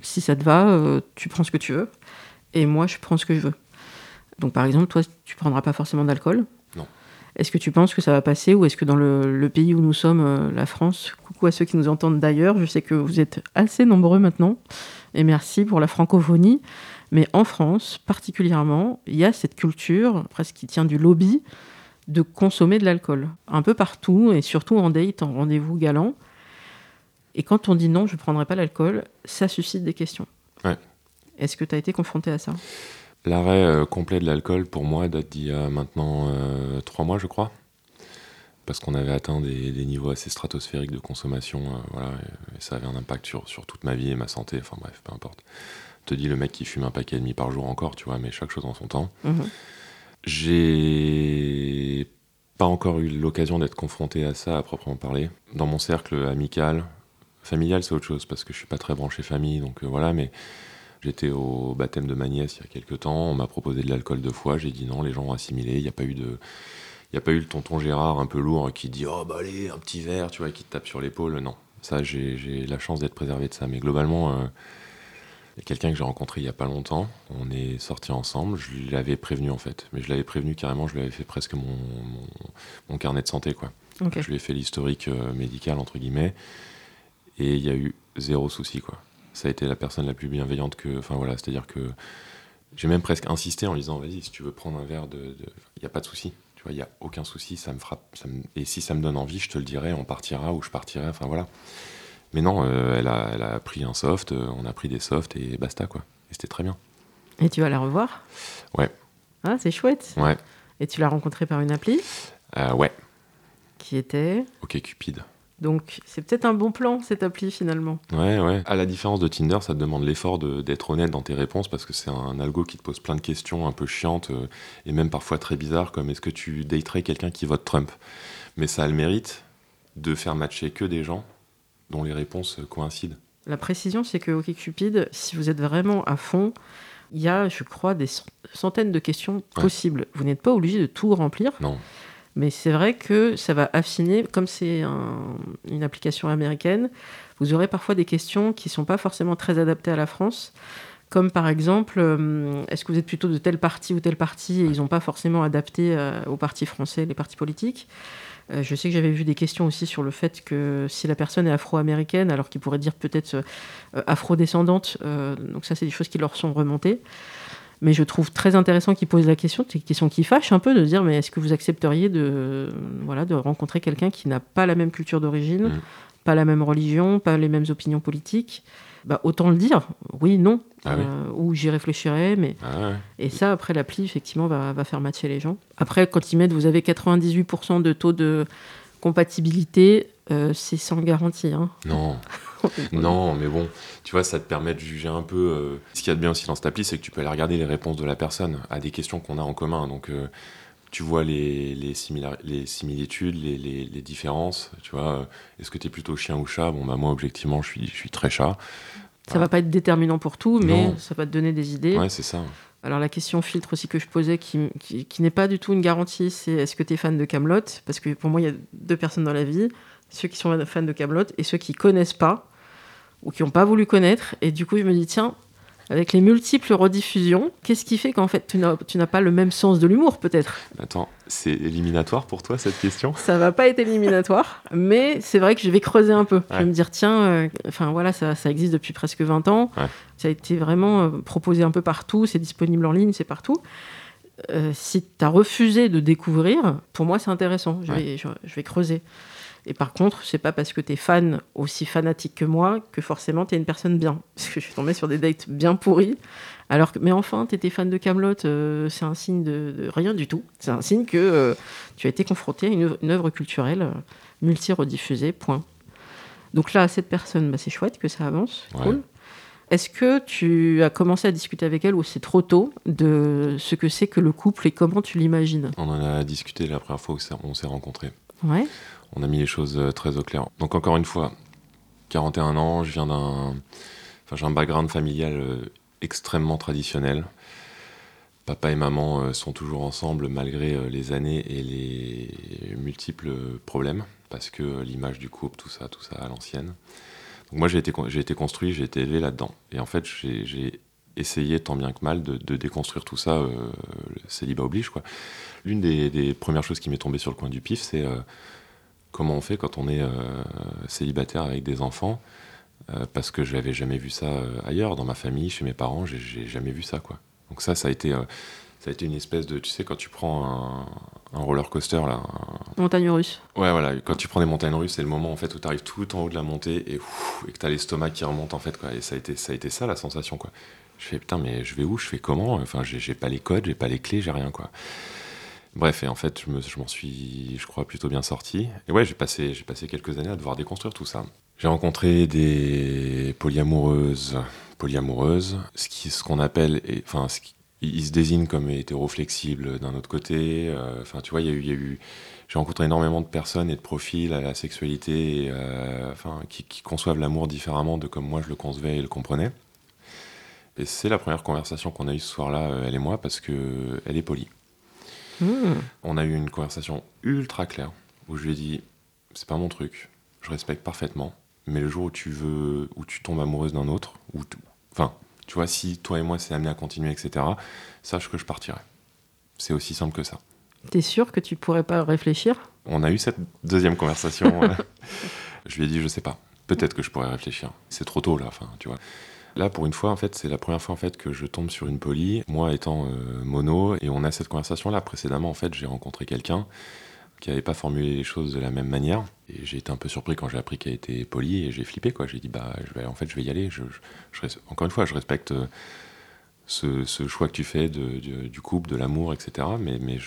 si ça te va, euh, tu prends ce que tu veux, et moi je prends ce que je veux. Donc par exemple, toi tu prendras pas forcément d'alcool. Non. Est-ce que tu penses que ça va passer ou est-ce que dans le, pays où nous sommes, euh, la France, coucou à ceux qui nous entendent d'ailleurs, je sais que vous êtes assez nombreux maintenant, et merci pour la francophonie. Mais en France, particulièrement, il y a cette culture, presque qui tient du lobby, de consommer de l'alcool. Un peu partout, et surtout en date, en rendez-vous galant. Et quand on dit non, je ne prendrai pas l'alcool, ça suscite des questions. Ouais. Est-ce que tu as été confronté à ça? L'arrêt euh, complet de l'alcool, pour moi, date d'il y a maintenant euh, trois mois, je crois. Parce qu'on avait atteint des, niveaux assez stratosphériques de consommation. Euh, voilà, et, ça avait un impact sur, sur toute ma vie et ma santé. Enfin bref, peu importe te dis le mec qui fume un paquet et demi par jour encore, tu vois, mais chaque chose en son temps. Mhm. J'ai pas encore eu l'occasion d'être confronté à ça à proprement parler. Dans mon cercle amical, familial, c'est autre chose parce que je suis pas très branché famille, donc euh, voilà, mais j'étais au baptême de ma nièce il y a quelques temps, on m'a proposé de l'alcool deux fois, j'ai dit non, les gens ont assimilé, il n'y a pas eu de. Il n'y a pas eu le tonton Gérard un peu lourd qui dit Oh, bah allez, un petit verre, tu vois, qui te tape sur l'épaule. Non, ça, j'ai la chance d'être préservé de ça. Mais globalement, euh, il y a quelqu'un que j'ai rencontré il n'y a pas longtemps. On est sortis ensemble. Je l'avais prévenu en fait. Mais je l'avais prévenu carrément. Je lui avais fait presque mon, mon, carnet de santé. quoi. Je lui ai fait l'historique euh, médical entre guillemets. Et il y a eu zéro souci. quoi. Ça a été la personne la plus bienveillante que. Enfin voilà, c'est-à-dire que j'ai même presque insisté en lui disant vas-y, si tu veux prendre un verre de. Il n'y a pas de souci. Tu vois, il n'y a aucun souci. Ça me frappe. Et si ça me donne envie, je te le dirai. On partira ou je partirai. Enfin voilà. Mais non, euh, elle, a, elle, a, pris un soft, euh, on a pris des softs et basta quoi. Et c'était très bien. Et tu vas la revoir? Ouais. Ah, c'est chouette. Ouais. Et tu l'as rencontrée par une appli? Euh, Ouais. Qui était? Ok Cupid. Donc c'est peut-être un bon plan cette appli finalement. Ouais, ouais. À la différence de Tinder, ça te demande l'effort d'être honnête dans tes réponses parce que c'est un algo qui te pose plein de questions un peu chiantes et même parfois très bizarres comme est-ce que tu daterais quelqu'un qui vote Trump? Mais ça a le mérite de faire matcher que des gens dont les réponses coïncident. La précision, c'est que OkCupid, si vous êtes vraiment à fond, il y a, je crois, des centaines de questions possibles. Vous n'êtes pas obligé de tout remplir. Non. Mais c'est vrai que ça va affiner, comme c'est une application américaine, vous aurez parfois des questions qui ne sont pas forcément très adaptées à la France. Comme par exemple, euh, est-ce que vous êtes plutôt de tel parti ou tel parti et ils n'ont pas forcément adapté euh, aux partis français, les partis politiques euh, je sais que j'avais vu des questions aussi sur le fait que si la personne est afro-américaine, alors qu'il pourrait dire peut-être euh, afro-descendante, euh, donc ça c'est des choses qui leur sont remontées. Mais je trouve très intéressant qu'ils posent la question, c'est une question qui fâche un peu, de dire mais est-ce que vous accepteriez de, voilà, de rencontrer quelqu'un qui n'a pas la même culture d'origine, mmh. pas la même religion, pas les mêmes opinions politiques? Bah, autant le dire, oui, non, ah euh, ou j'y réfléchirai, mais... Ah et ça, après, l'appli, effectivement, va, va, faire matcher les gens. Après, quand ils mettent, vous avez 98% de taux de compatibilité, euh, c'est sans garantie. Hein. Non. non, mais bon, tu vois, ça te permet de juger un peu. Euh, ce qu'il y a de bien aussi dans cette appli, c'est que tu peux aller regarder les réponses de la personne à des questions qu'on a en commun. Donc, tu vois les, les, les similitudes, les, les, différences, tu vois. Euh, est-ce que tu es plutôt chien ou chat? Bon, bah moi, objectivement, je suis, je suis très chat. Ça va pas être déterminant pour tout, mais ça va te donner des idées. Ouais, c'est ça. Alors la question filtre aussi que je posais, qui, qui, n'est pas du tout une garantie, c'est est-ce que tu es fan de Camelot? Parce que pour moi, il y a deux personnes dans la vie, ceux qui sont fans de Camelot et ceux qui connaissent pas ou qui n'ont pas voulu connaître. Et du coup, je me dis, tiens, avec les multiples rediffusions, qu'est-ce qui fait qu'en fait tu n'as pas le même sens de l'humour peut-être? Attends, c'est éliminatoire pour toi cette question? Ça va pas être éliminatoire, mais c'est vrai que je vais creuser un peu. Je vais me dire tiens, euh, enfin voilà, ça, existe depuis presque 20 ans. Ça a été vraiment euh, proposé un peu partout, c'est disponible en ligne, c'est partout. Euh, si tu as refusé de découvrir, pour moi c'est intéressant, je, vais, je vais creuser. Et par contre, c'est pas parce que tu es fan aussi fanatique que moi que forcément tu es une personne bien. Parce que je suis tombée sur des dates bien pourries. Alors que, mais enfin, tu étais fan de Camelot, euh, c'est un signe de, rien du tout. C'est un signe que euh, tu as été confronté à une, œuvre culturelle euh, multi-rediffusée, point. Donc là, cette personne, bah, c'est chouette que ça avance, cool. Est-ce que tu as commencé à discuter avec elle ou c'est trop tôt de ce que c'est que le couple et comment tu l'imagines? On en a discuté la première fois on s'est rencontrés. Ouais on a mis les choses euh, très au clair. Donc encore une fois, 41 ans, je viens d'un, enfin j'ai un background familial euh, extrêmement traditionnel. Papa et maman sont toujours ensemble malgré les années et les multiples problèmes, parce que l'image du couple, tout ça, tout ça à l'ancienne. Donc moi j'ai été, construit, j'ai été élevé là-dedans. Et en fait j'ai essayé tant bien que mal de, déconstruire tout ça, euh, le célibat oblige. Quoi. L'une des, premières choses qui m'est tombée sur le coin du pif, c'est euh, comment on fait quand on est euh, célibataire avec des enfants, parce que je n'avais jamais vu ça ailleurs, dans ma famille, chez mes parents, j'ai jamais vu ça. Quoi. Donc ça, ça a été ça a été une espèce de, tu sais, quand tu prends un, roller coaster là, montagne russe. Ouais, voilà. Quand tu prends des montagnes russes, c'est le moment en fait où tu arrives tout en haut de la montée et, et que tu as l'estomac qui remonte en fait quoi. Et ça a été, ça a été ça la sensation quoi. Je fais putain, mais je vais où? Je fais comment? Enfin, j'ai pas les codes, j'ai pas les clés, j'ai rien quoi. Bref, et en fait, je m'en suis, je crois, plutôt bien sorti. Et ouais, j'ai passé, passé quelques années à devoir déconstruire tout ça. J'ai rencontré des polyamoureuses, polyamoureuses, ce qu'on ce qu'on appelle, enfin, ils se désignent comme hétéroflexibles d'un autre côté. Euh, enfin, tu vois, il y a eu, j'ai rencontré énormément de personnes et de profils à la sexualité, euh, enfin, qui, qui, conçoivent l'amour différemment de comme moi je le concevais et le comprenais. Et c'est la première conversation qu'on a eue ce soir-là, euh, elle et moi, parce qu'elle est polie. On a eu une conversation ultra claire, où je lui ai dit, c'est pas mon truc, je respecte parfaitement, mais le jour où tu veux, où tu tombes amoureuse d'un autre, ou enfin, tu vois, si toi et moi c'est amené à continuer, etc., sache que je partirai. C'est aussi simple que ça. T'es sûr que tu pourrais pas réfléchir? On a eu cette deuxième conversation. Je lui ai dit, je sais pas. Peut-être que je pourrais réfléchir. C'est trop tôt là, enfin, tu vois. Là, pour une fois, en fait, c'est la première fois en fait que je tombe sur une poly, moi étant euh, mono, et on a cette conversation-là. Précédemment, en fait, j'ai rencontré quelqu'un qui n'avait pas formulé les choses de la même manière, et j'ai été un peu surpris quand j'ai appris qu'elle était poly, et j'ai flippé, quoi. J'ai dit, bah, je vais, en fait, je vais y aller. Je, encore une fois, je respecte euh, ce, choix que tu fais de, du couple, de l'amour, etc., mais, mais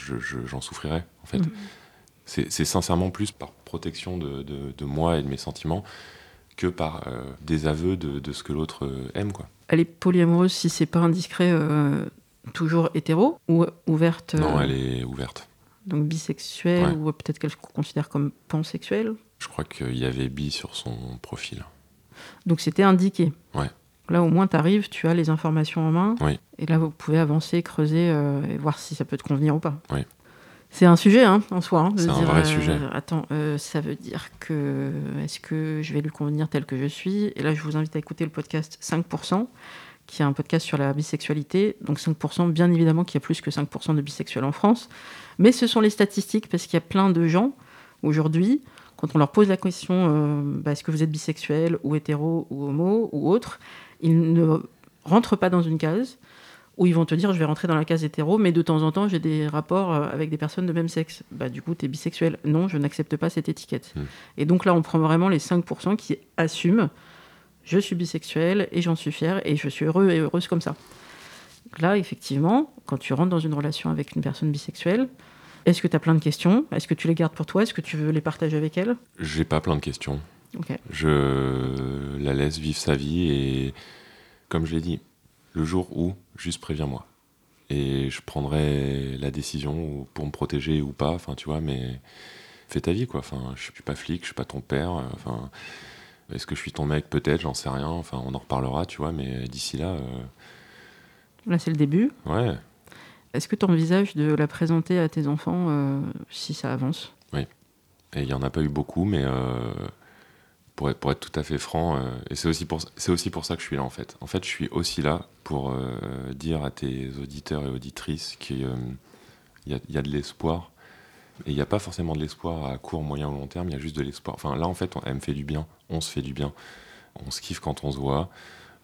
j'en souffrirai, en fait. Mm. C'est sincèrement plus par protection de, de moi et de mes sentiments que par euh, des aveux de, ce que l'autre euh, aime. Quoi. Elle est polyamoureuse si c'est pas indiscret, euh, toujours hétéro ou ouverte Non, elle est ouverte. Donc bisexuelle ou peut-être qu'elle se considère comme pansexuelle Je crois qu'il y avait bi sur son profil. Donc c'était indiqué Ouais. Là, au moins, tu arrives, tu as les informations en main. Oui. Et là, vous pouvez avancer, creuser et voir si ça peut te convenir ou pas. Oui. C'est un sujet hein, en soi. Hein, c'est un vrai sujet. Euh, attends, euh, ça veut dire que est-ce que je vais lui convenir tel que je suis? Et là, je vous invite à écouter le podcast 5%, qui est un podcast sur la bisexualité. Donc 5%, bien évidemment qu'il y a plus que 5% de bisexuels en France. Mais ce sont les statistiques parce qu'il y a plein de gens aujourd'hui, quand on leur pose la question euh, bah, est-ce que vous êtes bisexuel ou hétéro ou homo ou autre, ils ne rentrent pas dans une case où ils vont te dire je vais rentrer dans la case hétéro, mais de temps en temps j'ai des rapports euh, avec des personnes de même sexe. Bah, du coup, tu es bisexuel. Non, je n'accepte pas cette étiquette. Hmm. Et donc là, on prend vraiment les 5% qui assument je suis bisexuel et j'en suis fier et je suis heureux et heureuse comme ça. Là, effectivement, quand tu rentres dans une relation avec une personne bisexuelle, est-ce que tu as plein de questions? Est-ce que tu les gardes pour toi? Est-ce que tu veux les partager avec elle? J'ai pas plein de questions. Je la laisse vivre sa vie et, comme je l'ai dit, le jour où, juste préviens-moi. Et je prendrai la décision pour me protéger ou pas, enfin, tu vois, mais fais ta vie, quoi. Enfin, je suis pas flic, je suis pas ton père, enfin, est-ce que je suis ton mec Peut-être, j'en sais rien, enfin, on en reparlera, tu vois, mais d'ici là. Euh, là, c'est le début. Ouais. Est-ce que tu envisages de la présenter à tes enfants euh, si ça avance? Oui. Et il n'y en a pas eu beaucoup, mais euh, pour être, tout à fait franc, euh, et c'est aussi, pour, aussi pour ça que je suis là en fait. En fait, je suis aussi là pour euh, dire à tes auditeurs et auditrices qu'il euh, y, a de l'espoir. Et il n'y a pas forcément de l'espoir à court, moyen ou long terme, il y a juste de l'espoir. Enfin, là, en fait, on, elle me fait du bien, on se fait du bien. On se kiffe quand on se voit,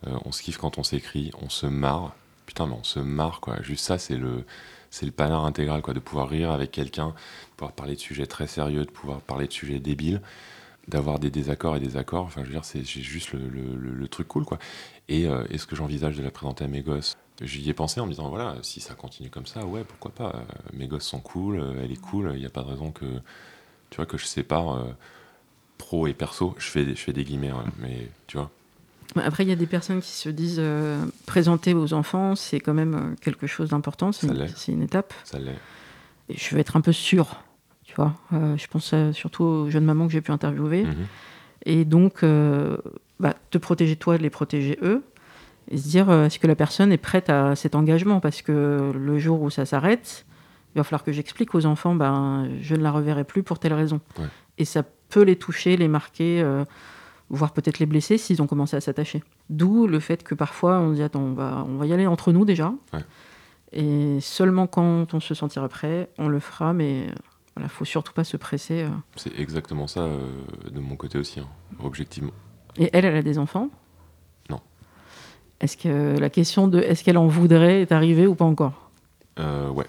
on se kiffe quand on s'écrit, on se marre. Putain, mais on se marre, quoi. Juste ça, c'est le, c'est le panard intégral, quoi. De pouvoir rire avec quelqu'un, de pouvoir parler de sujets très sérieux, de pouvoir parler de sujets débiles d'avoir des désaccords et des accords. Enfin, je veux dire, c'est juste le, le, truc cool, quoi. Et euh, est-ce que j'envisage de la présenter à mes gosses? J'y ai pensé en me disant, voilà, si ça continue comme ça, ouais, pourquoi pas. Euh, mes gosses sont cool, euh, elle est cool, il n'y a pas de raison que, tu vois, que je sépare pro et perso. Je fais, je fais des guillemets, hein, mais tu vois. Après, il y a des personnes qui se disent présenter aux enfants, c'est quand même quelque chose d'important, c'est une, une, étape. Ça l'est. Et je vais être un peu sûr euh, je pense surtout aux jeunes mamans que j'ai pu interviewer. Mhm. Et donc, euh, bah, te protéger toi, les protéger eux. Et se dire, est-ce que la personne est prête à cet engagement? Parce que le jour où ça s'arrête, il va falloir que j'explique aux enfants, ben, je ne la reverrai plus pour telle raison. Et ça peut les toucher, les marquer, voire peut-être les blesser s'ils ont commencé à s'attacher. D'où le fait que parfois on dit, attends, on va, on va y aller entre nous déjà. Et seulement quand on se sentira prêt, on le fera, mais voilà, faut surtout pas se presser. Euh. C'est exactement ça euh, de mon côté aussi, hein, objectivement. Et elle, elle a des enfants? Non. Est-ce que la question de est-ce qu'elle en voudrait est arrivée ou pas encore? Euh, Ouais.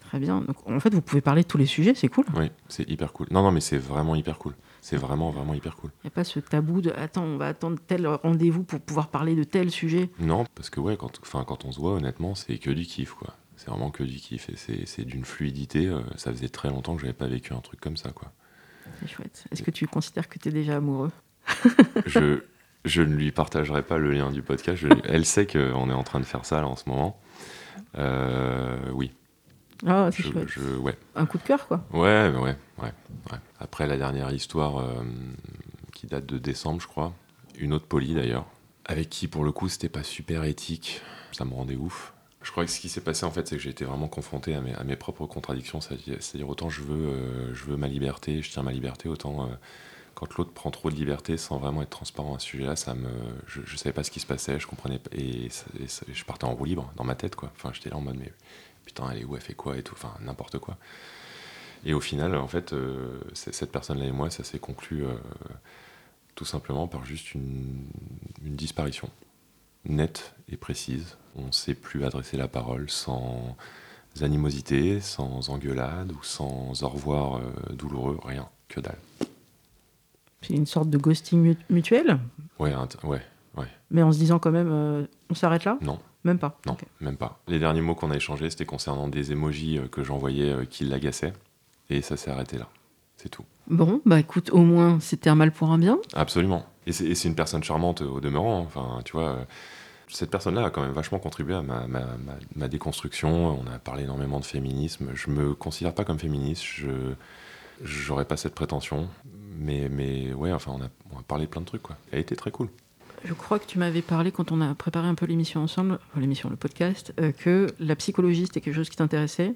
Très bien. Donc, en fait, vous pouvez parler de tous les sujets, c'est cool. Oui, c'est hyper cool. Non, non, mais c'est vraiment hyper cool. C'est vraiment, vraiment hyper cool. Il n'y a pas ce tabou de attends, on va attendre tel rendez-vous pour pouvoir parler de tel sujet. Non, parce que ouais, quand, quand on se voit, honnêtement, c'est que du kiff, quoi. C'est vraiment que du kiff et c'est d'une fluidité. Euh, ça faisait très longtemps que j'avais pas vécu un truc comme ça, quoi. C'est chouette. Est-ce que tu considères que tu es déjà amoureux? Je, je ne lui partagerai pas le lien du podcast. elle sait qu'on est en train de faire ça là en ce moment. Euh, oui. Ah, c'est chouette. ouais. Un coup de cœur, quoi. Ouais, ouais, ouais, Après la dernière histoire euh, qui date de décembre, je crois, une autre polie d'ailleurs, avec qui pour le coup c'était pas super éthique, ça me rendait ouf. Je crois que ce qui s'est passé en fait, c'est que j'ai été vraiment confronté à mes, propres contradictions. C'est-à-dire autant je veux, euh, je veux ma liberté, je tiens ma liberté, autant euh, quand l'autre prend trop de liberté sans vraiment être transparent à ce sujet-là, ça me, je, je savais pas ce qui se passait, je comprenais pas, et, je partais en roue libre dans ma tête quoi. Enfin, j'étais là en mode mais putain, elle est où, elle fait quoi et tout, enfin n'importe quoi. Et au final, en fait, euh, cette personne-là et moi, ça s'est conclu tout simplement par juste une, disparition nette et précise. On ne sait plus adresser la parole sans animosité, sans engueulade ou sans au revoir euh, douloureux, rien, que dalle. C'est une sorte de ghosting mutuel? Ouais, ouais, ouais. Mais en se disant quand même, on s'arrête là? Non, même pas Non, même pas. Les derniers mots qu'on a échangés, c'était concernant des emojis euh, que j'envoyais euh, qui l'agaçaient. Et ça s'est arrêté là. C'est tout. Bon, bah écoute, au moins, c'était un mal pour un bien. Absolument. Et c'est une personne charmante au demeurant. Hein. Enfin, tu vois, euh, cette personne-là a quand même vachement contribué à ma, ma, ma, déconstruction. On a parlé énormément de féminisme. Je me considère pas comme féministe. Je j'aurais pas cette prétention. Mais, mais ouais, enfin, on a, on a parlé plein de trucs, quoi. Elle a été très cool je crois que tu m'avais parlé quand on a préparé un peu l'émission ensemble, l'émission, le podcast, euh, que la psychologie c'était quelque chose qui t'intéressait,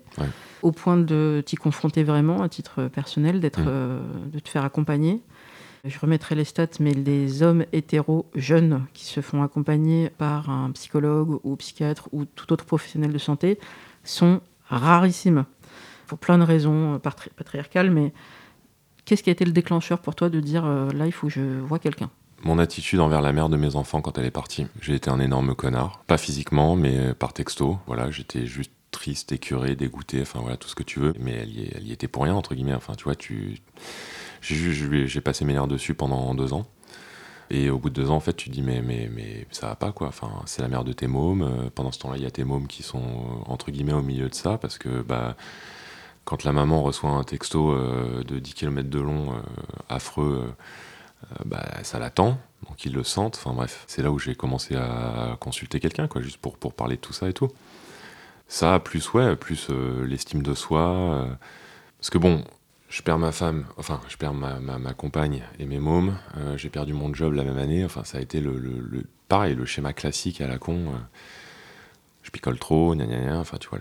au point de t'y confronter vraiment à titre personnel, d'être, euh, de te faire accompagner. Je remettrai les stats, mais les hommes hétéros jeunes qui se font accompagner par un psychologue ou psychiatre ou tout autre professionnel de santé sont rarissimes. Pour plein de raisons patriarcales, mais qu'est-ce qui a été le déclencheur pour toi de dire euh, là, il faut que je vois quelqu'un? Mon attitude envers la mère de mes enfants quand elle est partie. J'ai été un énorme connard. Pas physiquement, mais par texto. Voilà, j'étais juste triste, écœuré, dégoûté, enfin voilà, tout ce que tu veux. Mais elle y, elle y était pour rien, entre guillemets. Enfin, tu vois, tu... j'ai passé mes nerfs dessus pendant deux ans. Et au bout de deux ans, en fait, tu te dis, mais, mais, mais ça va pas, quoi. Enfin, c'est la mère de tes mômes. Euh, pendant ce temps-là, il y a tes mômes qui sont, entre guillemets, au milieu de ça, parce que, bah, quand la maman reçoit un texto euh, de 10 km de long, euh, affreux, euh, bah, ça l'attend, donc ils le sentent. Enfin bref, c'est là où j'ai commencé à consulter quelqu'un, quoi, juste pour, pour parler de tout ça et tout. Ça, plus ouais, plus euh, l'estime de soi. Euh, parce que bon, je perds ma femme, enfin, je perds ma, ma, compagne et mes mômes. j'ai perdu mon job la même année. Enfin, ça a été le, le, pareil, le schéma classique à la con. je picole trop, gna gna gna. Enfin, tu vois,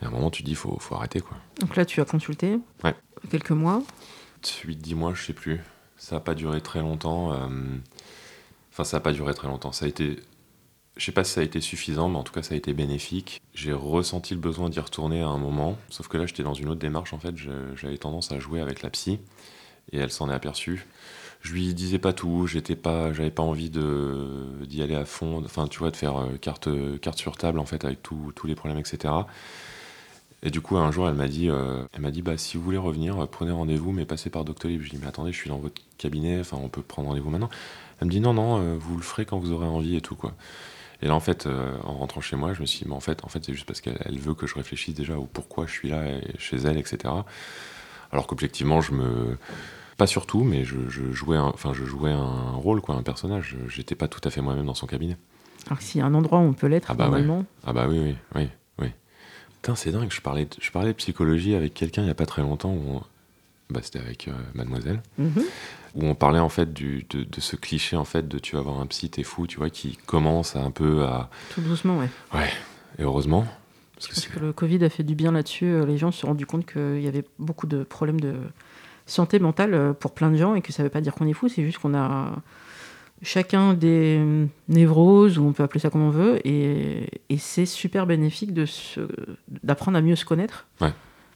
et à un moment, tu dis, faut, faut arrêter, quoi. Donc là, tu as consulté Ouais. Quelques mois 8-10 mois, je sais plus. Ça n'a pas duré très longtemps. Euh, enfin, ça n'a pas duré très longtemps. Ça a été. Je sais pas si ça a été suffisant, mais en tout cas, ça a été bénéfique. J'ai ressenti le besoin d'y retourner à un moment. Sauf que là, j'étais dans une autre démarche. En fait, j'avais tendance à jouer avec la psy. Et elle s'en est aperçue. Je lui disais pas tout. J'étais pas, j'avais pas envie d'y aller à fond. Enfin, tu vois, de faire euh, carte, carte sur table, en fait, avec tous les problèmes, etc. Et du coup, un jour, elle m'a dit, euh, elle m'a dit, bah, si vous voulez revenir, prenez rendez-vous, mais passez par Doctolib. Je lui ai dit, mais attendez, je suis dans votre cabinet, enfin, on peut prendre rendez-vous maintenant. Elle me dit, non, non, euh, vous le ferez quand vous aurez envie et tout, quoi. Et là, en fait, euh, en rentrant chez moi, je me suis dit, mais en fait, en fait c'est juste parce qu'elle veut que je réfléchisse déjà au pourquoi je suis là chez elle, etc. Alors qu'objectivement, je me. Pas surtout, mais je, jouais un, enfin, je jouais un rôle, quoi, un personnage. J'étais pas tout à fait moi-même dans son cabinet. Alors s'il y a un endroit où on peut l'être, ah bah normalement. Ah bah oui, oui, oui. Putain, c'est dingue, je parlais, de, je parlais de psychologie avec quelqu'un il n'y a pas très longtemps, où bah, c'était avec euh, Mademoiselle, mhm. Où on parlait en fait du, de, ce cliché en fait de tu vas avoir un psy, t'es fou, tu vois, qui commence un peu à. Tout doucement, ouais. Ouais, et heureusement. Parce que, le Covid a fait du bien là-dessus. Euh, les gens se sont rendus compte qu'il y avait beaucoup de problèmes de santé mentale euh, pour plein de gens et que ça ne veut pas dire qu'on est fou, c'est juste qu'on a chacun des névroses, ou on peut appeler ça comme on veut, et, c'est super bénéfique d'apprendre à mieux se connaître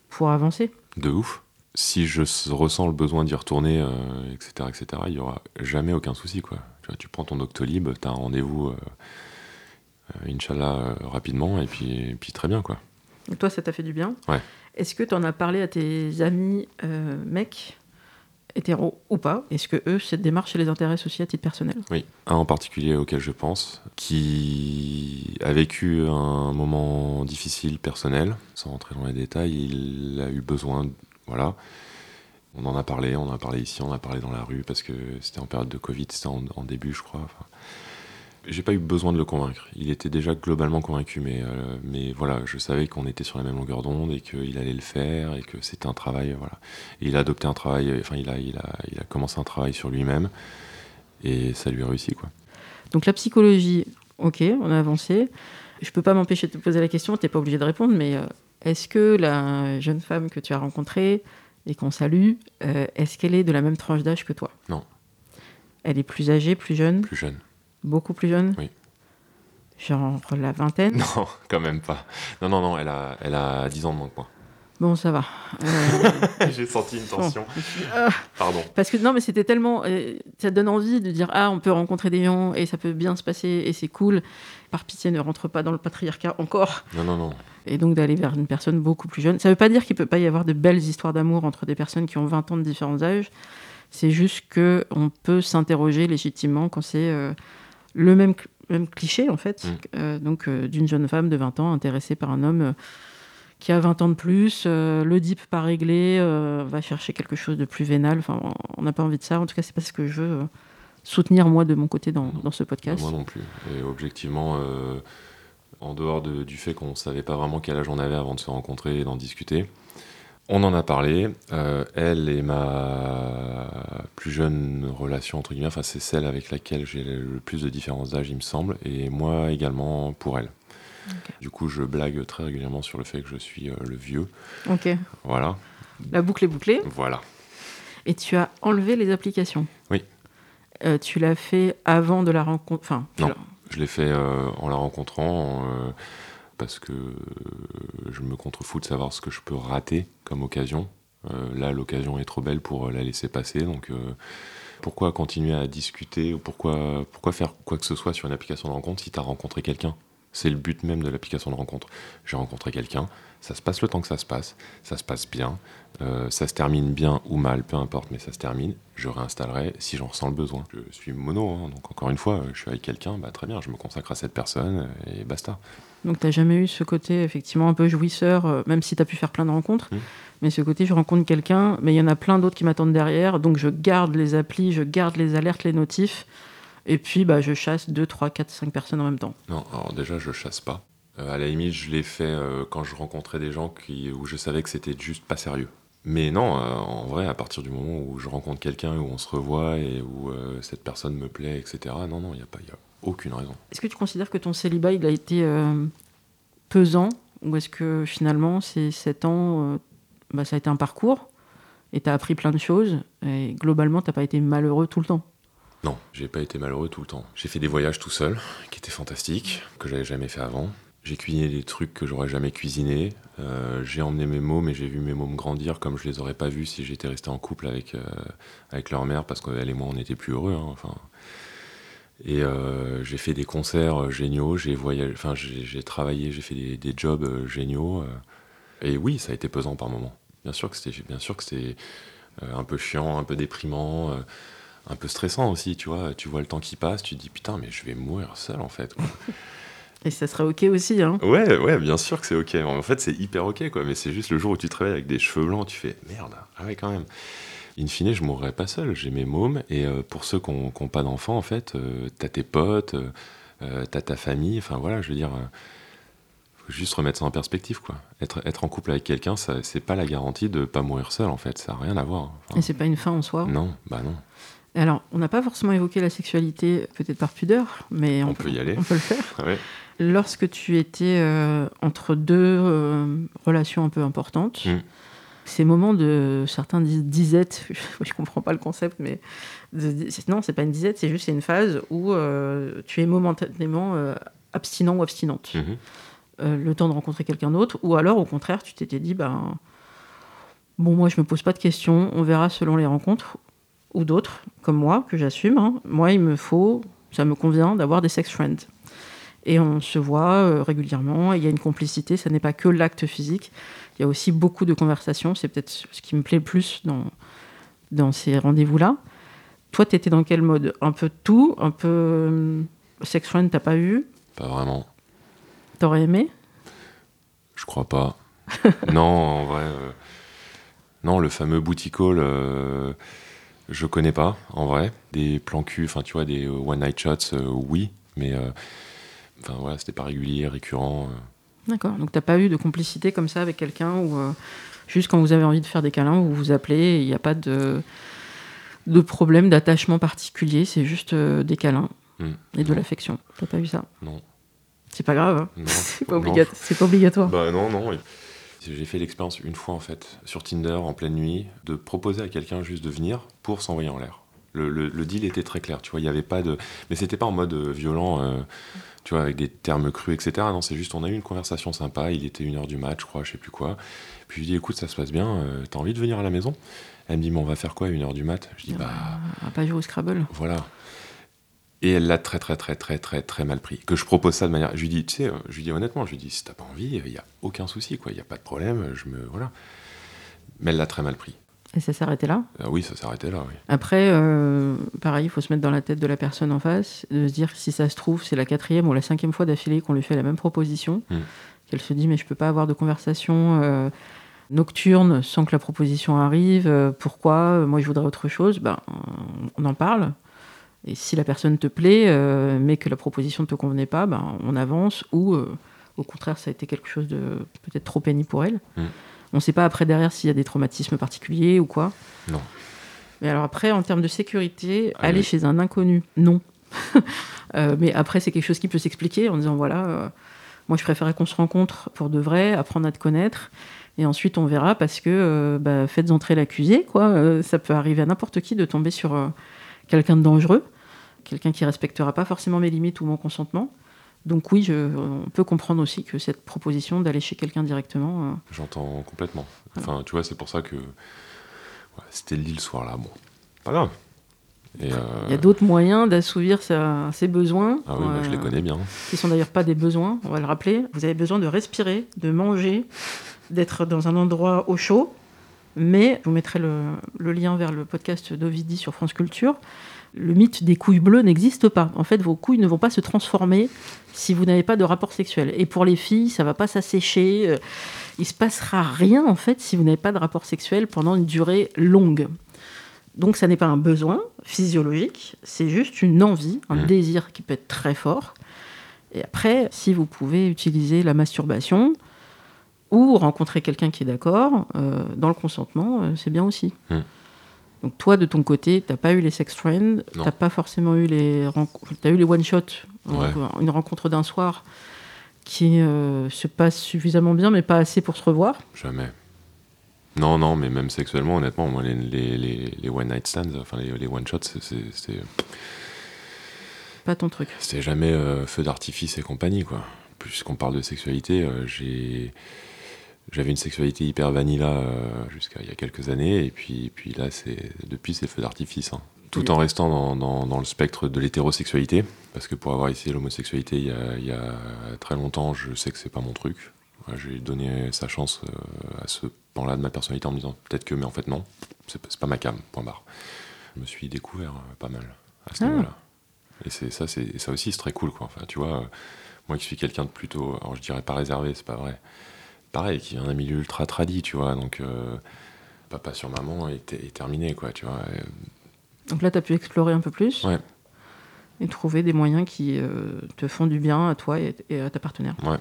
pour avancer. De ouf. Si je ressens le besoin d'y retourner, etc., euh, etc., il n'y aura jamais aucun souci. Quoi. Tu, prends ton Doctolib, tu as un rendez-vous, euh, euh, Inch'Allah, rapidement, et puis, et puis très bien. quoi. toi, ça t'a fait du bien Ouais. Est-ce que tu en as parlé à tes amis mecs hétéros ou pas? Est-ce que eux, cette démarche, les intéresse aussi à titre personnel? Oui, un en particulier auquel je pense, qui a vécu un moment difficile personnel, sans rentrer dans les détails, il a eu besoin, On en a parlé, on en a parlé ici, on en a parlé dans la rue, parce que c'était en période de Covid, c'était en, début, je crois. J'ai pas eu besoin de le convaincre. Il était déjà globalement convaincu, mais, euh, mais voilà, je savais qu'on était sur la même longueur d'onde et qu'il allait le faire et que c'était un travail. Voilà. Il a adopté un travail, enfin, il a, commencé un travail sur lui-même et ça lui a réussi. Quoi. Donc la psychologie, ok, on a avancé. Je peux pas m'empêcher de te poser la question, tu n'es pas obligé de répondre, mais euh, est-ce que la jeune femme que tu as rencontrée et qu'on salue, euh, est-ce qu'elle est de la même tranche d'âge que toi? Non. Elle est plus âgée, plus jeune? Plus jeune. Beaucoup plus jeune? Oui. Genre la vingtaine? Non, quand même pas. Non, non, non, elle a, elle a 10 ans de moins que moi. Bon, ça va. Euh, J'ai senti une tension. Ah. Pardon. Parce que non, mais c'était tellement. Euh, ça donne envie de dire Ah, on peut rencontrer des gens et ça peut bien se passer et c'est cool. Par pitié, ne rentre pas dans le patriarcat encore. Non, non, non. Et donc d'aller vers une personne beaucoup plus jeune. Ça ne veut pas dire qu'il ne peut pas y avoir de belles histoires d'amour entre des personnes qui ont 20 ans de différents âges. C'est juste qu'on peut s'interroger légitimement quand c'est. Euh, le même, même cliché, en fait. Mm. Euh, donc, euh, d'une jeune femme de 20 ans intéressée par un homme qui a 20 ans de plus, le dip pas réglé, va chercher quelque chose de plus vénal. Enfin, on n'a pas envie de ça. En tout cas, c'est pas ce que je veux soutenir, moi, de mon côté, dans, dans ce podcast. Moi non plus. Et objectivement, en dehors du fait qu'on savait pas vraiment quel âge on avait avant de se rencontrer et d'en discuter, on en a parlé. Euh, elle est ma plus jeune relation, entre guillemets. Enfin, c'est celle avec laquelle j'ai le plus de différence d'âge, il me semble. Et moi également pour elle. Du coup, je blague très régulièrement sur le fait que je suis euh, le vieux. Ok. Voilà. La boucle est bouclée. Voilà. Et tu as enlevé les applications. Oui. Euh, tu l'as fait avant de la rencontre. Enfin, non, je l'ai fait en la rencontrant parce que je me contrefous de savoir ce que je peux rater comme occasion. Euh, là, l'occasion est trop belle pour la laisser passer, donc euh, pourquoi continuer à discuter ou pourquoi, pourquoi faire quoi que ce soit sur une application de rencontre si tu as rencontré quelqu'un? C'est le but même de l'application de rencontre. J'ai rencontré quelqu'un, ça se passe le temps que ça se passe, ça se passe bien, euh, ça se termine bien ou mal, peu importe, mais ça se termine. Je réinstallerai si j'en ressens le besoin. Je suis mono, hein, donc encore une fois, je suis avec quelqu'un, bah, très bien, je me consacre à cette personne et basta. Donc tu n'as jamais eu ce côté effectivement un peu jouisseur, euh, même si tu as pu faire plein de rencontres, mmh. mais ce côté je rencontre quelqu'un, mais il y en a plein d'autres qui m'attendent derrière, donc je garde les applis, je garde les alertes, les notifs, et puis bah, je chasse 2, 3, 4, 5 personnes en même temps. Non, alors déjà je chasse pas. Euh, à la limite, je l'ai fait euh, quand je rencontrais des gens qui, où je savais que c'était juste pas sérieux. Mais non, en vrai, à partir du moment où je rencontre quelqu'un, où on se revoit et où cette personne me plaît, etc., non, non, il n'y a pas... Y a aucune raison. Est-ce que tu considères que ton célibat il a été euh, pesant? Ou est-ce que finalement ces 7 ans, euh, bah, ça a été un parcours et tu as appris plein de choses et globalement tu n'as pas été malheureux tout le temps? Non, j'ai pas été malheureux tout le temps. J'ai fait des voyages tout seul qui étaient fantastiques, que j'avais jamais fait avant. J'ai cuisiné des trucs que j'aurais jamais cuisiné. Euh, j'ai emmené mes mômes et j'ai vu mes mômes grandir comme je les aurais pas vus si j'étais resté en couple avec, avec leur mère parce qu'elle et moi on était plus heureux. Hein. Enfin, et euh, j'ai fait des concerts euh, géniaux, j'ai travaillé, j'ai fait des, jobs euh, géniaux. et oui, ça a été pesant par moments. Bien sûr que c'était, bien sûr que c'était un peu chiant, un peu déprimant, un peu stressant aussi. Tu vois, tu vois le temps qui passe, tu te dis putain, mais je vais mourir seul en fait. Et ça serait ok aussi, hein Ouais, ouais, bien sûr que c'est ok. En fait, c'est hyper ok, quoi. Mais c'est juste le jour où tu te réveilles avec des cheveux blancs, tu fais merde. Ah ouais, quand même in fine, je mourrais pas seul. J'ai mes mômes. Et euh, pour ceux qui n'ont pas d'enfants, en fait, euh, t'as tes potes, euh, t'as ta famille. Enfin, voilà, je veux dire, faut juste remettre ça en perspective, quoi. Être, être en couple avec quelqu'un, c'est pas la garantie de pas mourir seul, en fait. Ça n'a rien à voir. Et c'est pas une fin en soi Non, bah non. Alors, on n'a pas forcément évoqué la sexualité, peut-être par pudeur, mais on, peut, y aller. On peut le faire. Lorsque tu étais euh, entre deux euh, relations un peu importantes, hmm. ces moments de certains disent disette, je comprends pas le concept, mais de, non, c'est pas une disette, c'est juste une phase où euh, tu es momentanément abstinent ou abstinente. Mhm. le temps de rencontrer quelqu'un d'autre, ou alors au contraire, tu t'étais dit, ben, bon, moi je me pose pas de questions, on verra selon les rencontres, ou d'autres, comme moi, que j'assume. Hein. Moi, il me faut, ça me convient d'avoir des sex friends. Et on se voit euh, régulièrement, il y a une complicité, ça n'est pas que l'acte physique, il y a aussi beaucoup de conversations, c'est peut-être ce qui me plaît le plus dans, dans ces rendez-vous-là. Toi, tu étais dans quel mode? Un peu tout, un peu euh, sex friend, t'as pas eu Pas vraiment. T'aurais aimé? Je crois pas. non, en vrai. Euh, non, le fameux booty call je connais pas, en vrai. Des plans cul, enfin, tu vois, des euh, one night shots, euh, oui, mais euh, enfin, voilà, c'était pas régulier, récurrent. D'accord, donc t'as pas eu de complicité comme ça avec quelqu'un ou juste quand vous avez envie de faire des câlins, vous vous appelez, il n'y a pas de, de problème d'attachement particulier, c'est juste des câlins hmm. et de l'affection. T'as pas eu ça? Non. C'est pas grave, hein. c'est pas, pas, obligatoire. Bah non, non. J'ai fait l'expérience une fois en fait sur Tinder en pleine nuit de proposer à quelqu'un juste de venir pour s'envoyer en l'air. Le, deal était très clair, tu vois, il n'y avait pas de... Mais c'était pas en mode euh, violent, euh, tu vois, avec des termes crus, etc. Non, c'est juste, on a eu une conversation sympa, il était une heure du match, je crois, je sais plus quoi. Puis je dis, écoute, ça se passe bien, euh, t'as envie de venir à la maison? Elle me dit, mais on va faire quoi à une heure du mat? Je dis, bah... On va pas jouer au Scrabble. Voilà. Et elle l'a très très très très très très mal pris. Que je propose ça de manière, je lui dis, tu sais, je lui dis honnêtement, je lui dis, si t'as pas envie, il y a aucun souci, quoi, il y a pas de problème, je me, voilà. Mais elle l'a très mal pris. Et ça arrêté là? Ah Oui, ça arrêté là, oui. Après, euh, pareil, il faut se mettre dans la tête de la personne en face, de se dire si ça se trouve, c'est la quatrième ou la cinquième fois d'affilée qu'on lui fait la même proposition, hmm. qu'elle se dit, mais je peux pas avoir de conversation euh, nocturne sans que la proposition arrive, euh, pourquoi Moi, je voudrais autre chose. Ben, on en parle, et si la personne te plaît, euh, mais que la proposition ne te convenait pas, ben, on avance, ou euh, au contraire, ça a été quelque chose de peut-être trop pénible pour elle. Mm. On ne sait pas après derrière s'il y a des traumatismes particuliers ou quoi. Non. Mais alors après, en termes de sécurité, aller chez un inconnu, non. Euh, mais après, c'est quelque chose qui peut s'expliquer en disant voilà, moi je préférais qu'on se rencontre pour de vrai, apprendre à te connaître. Et ensuite, on verra parce que bah, faites entrer l'accusé, quoi. ça peut arriver à n'importe qui de tomber sur quelqu'un de dangereux, quelqu'un qui respectera pas forcément mes limites ou mon consentement. Donc oui, je, on peut comprendre aussi que cette proposition d'aller chez quelqu'un directement. Euh, J'entends complètement. Enfin, tu vois, c'est pour ça que c'était le soir là. Bon, pas grave. Euh, Il y a d'autres moyens d'assouvir ses besoins. Ah oui, je les euh, connais bien. Qui sont d'ailleurs pas des besoins, on va le rappeler. Vous avez besoin de respirer, de manger, d'être dans un endroit au chaud. Mais je vous mettrai le, lien vers le podcast d'Ovidi sur France Culture. Le mythe des couilles bleues n'existe pas. En fait, vos couilles ne vont pas se transformer si vous n'avez pas de rapport sexuel. Et pour les filles, ça va pas s'assécher. Euh, il se passera rien en fait si vous n'avez pas de rapport sexuel pendant une durée longue. Donc ça n'est pas un besoin physiologique, c'est juste une envie, un mmh. désir qui peut être très fort. Et après, si vous pouvez utiliser la masturbation, ou rencontrer quelqu'un qui est d'accord, euh, dans le consentement, euh, c'est bien aussi. Hmm. Donc toi, de ton côté, t'as pas eu les sex friends, t'as pas forcément eu les as eu les one shot, une rencontre d'un soir qui euh, se passe suffisamment bien, mais pas assez pour se revoir. Jamais. Non, non, mais même sexuellement, honnêtement, moi, les, les, les, one night stands, enfin les, one shots, c'est pas ton truc. C'est jamais feu d'artifice et compagnie, quoi. Puisqu'on parle de sexualité, j'ai j'avais une sexualité hyper vanilla euh, jusqu'à il y a quelques années, et puis, puis là, c'est depuis, c'est feu d'artifice. Hein. Tout en restant dans, dans, dans le spectre de l'hétérosexualité, parce que pour avoir essayé l'homosexualité il, il, y a très longtemps, je sais que c'est pas mon truc. J'ai donné sa chance euh, à ce pan-là de ma personnalité en me disant peut-être que, mais en fait non, c'est pas ma cam, point barre. Je me suis découvert euh, pas mal à ce ah. niveau-là. Et c'est ça, c'est ça aussi, c'est très cool, quoi. Enfin, tu vois, moi qui suis quelqu'un de plutôt, alors je dirais pas réservé, c'est pas vrai pareil, qui vient d'un milieu ultra tradit, tu vois. Donc, euh, papa sur maman est, terminé, quoi, tu vois. Donc là, tu as pu explorer un peu plus ouais. et trouver des moyens qui euh, te font du bien à toi et, à ta partenaire. Ouais.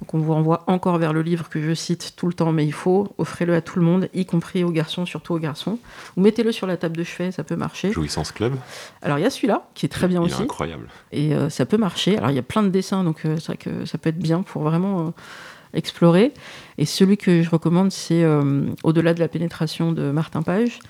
Donc on vous renvoie encore vers le livre que je cite tout le temps, mais il faut, offrez-le à tout le monde, y compris aux garçons, surtout aux garçons. Ou mettez-le sur la table de chevet, ça peut marcher. Jouissance Club Alors il y a celui-là, qui est très bien il aussi. Est incroyable. Et euh, ça peut marcher. Alors il y a plein de dessins, donc euh, c'est vrai que ça peut être bien pour vraiment explorer. Et celui que je recommande, c'est Au-delà de la pénétration de Martin Page.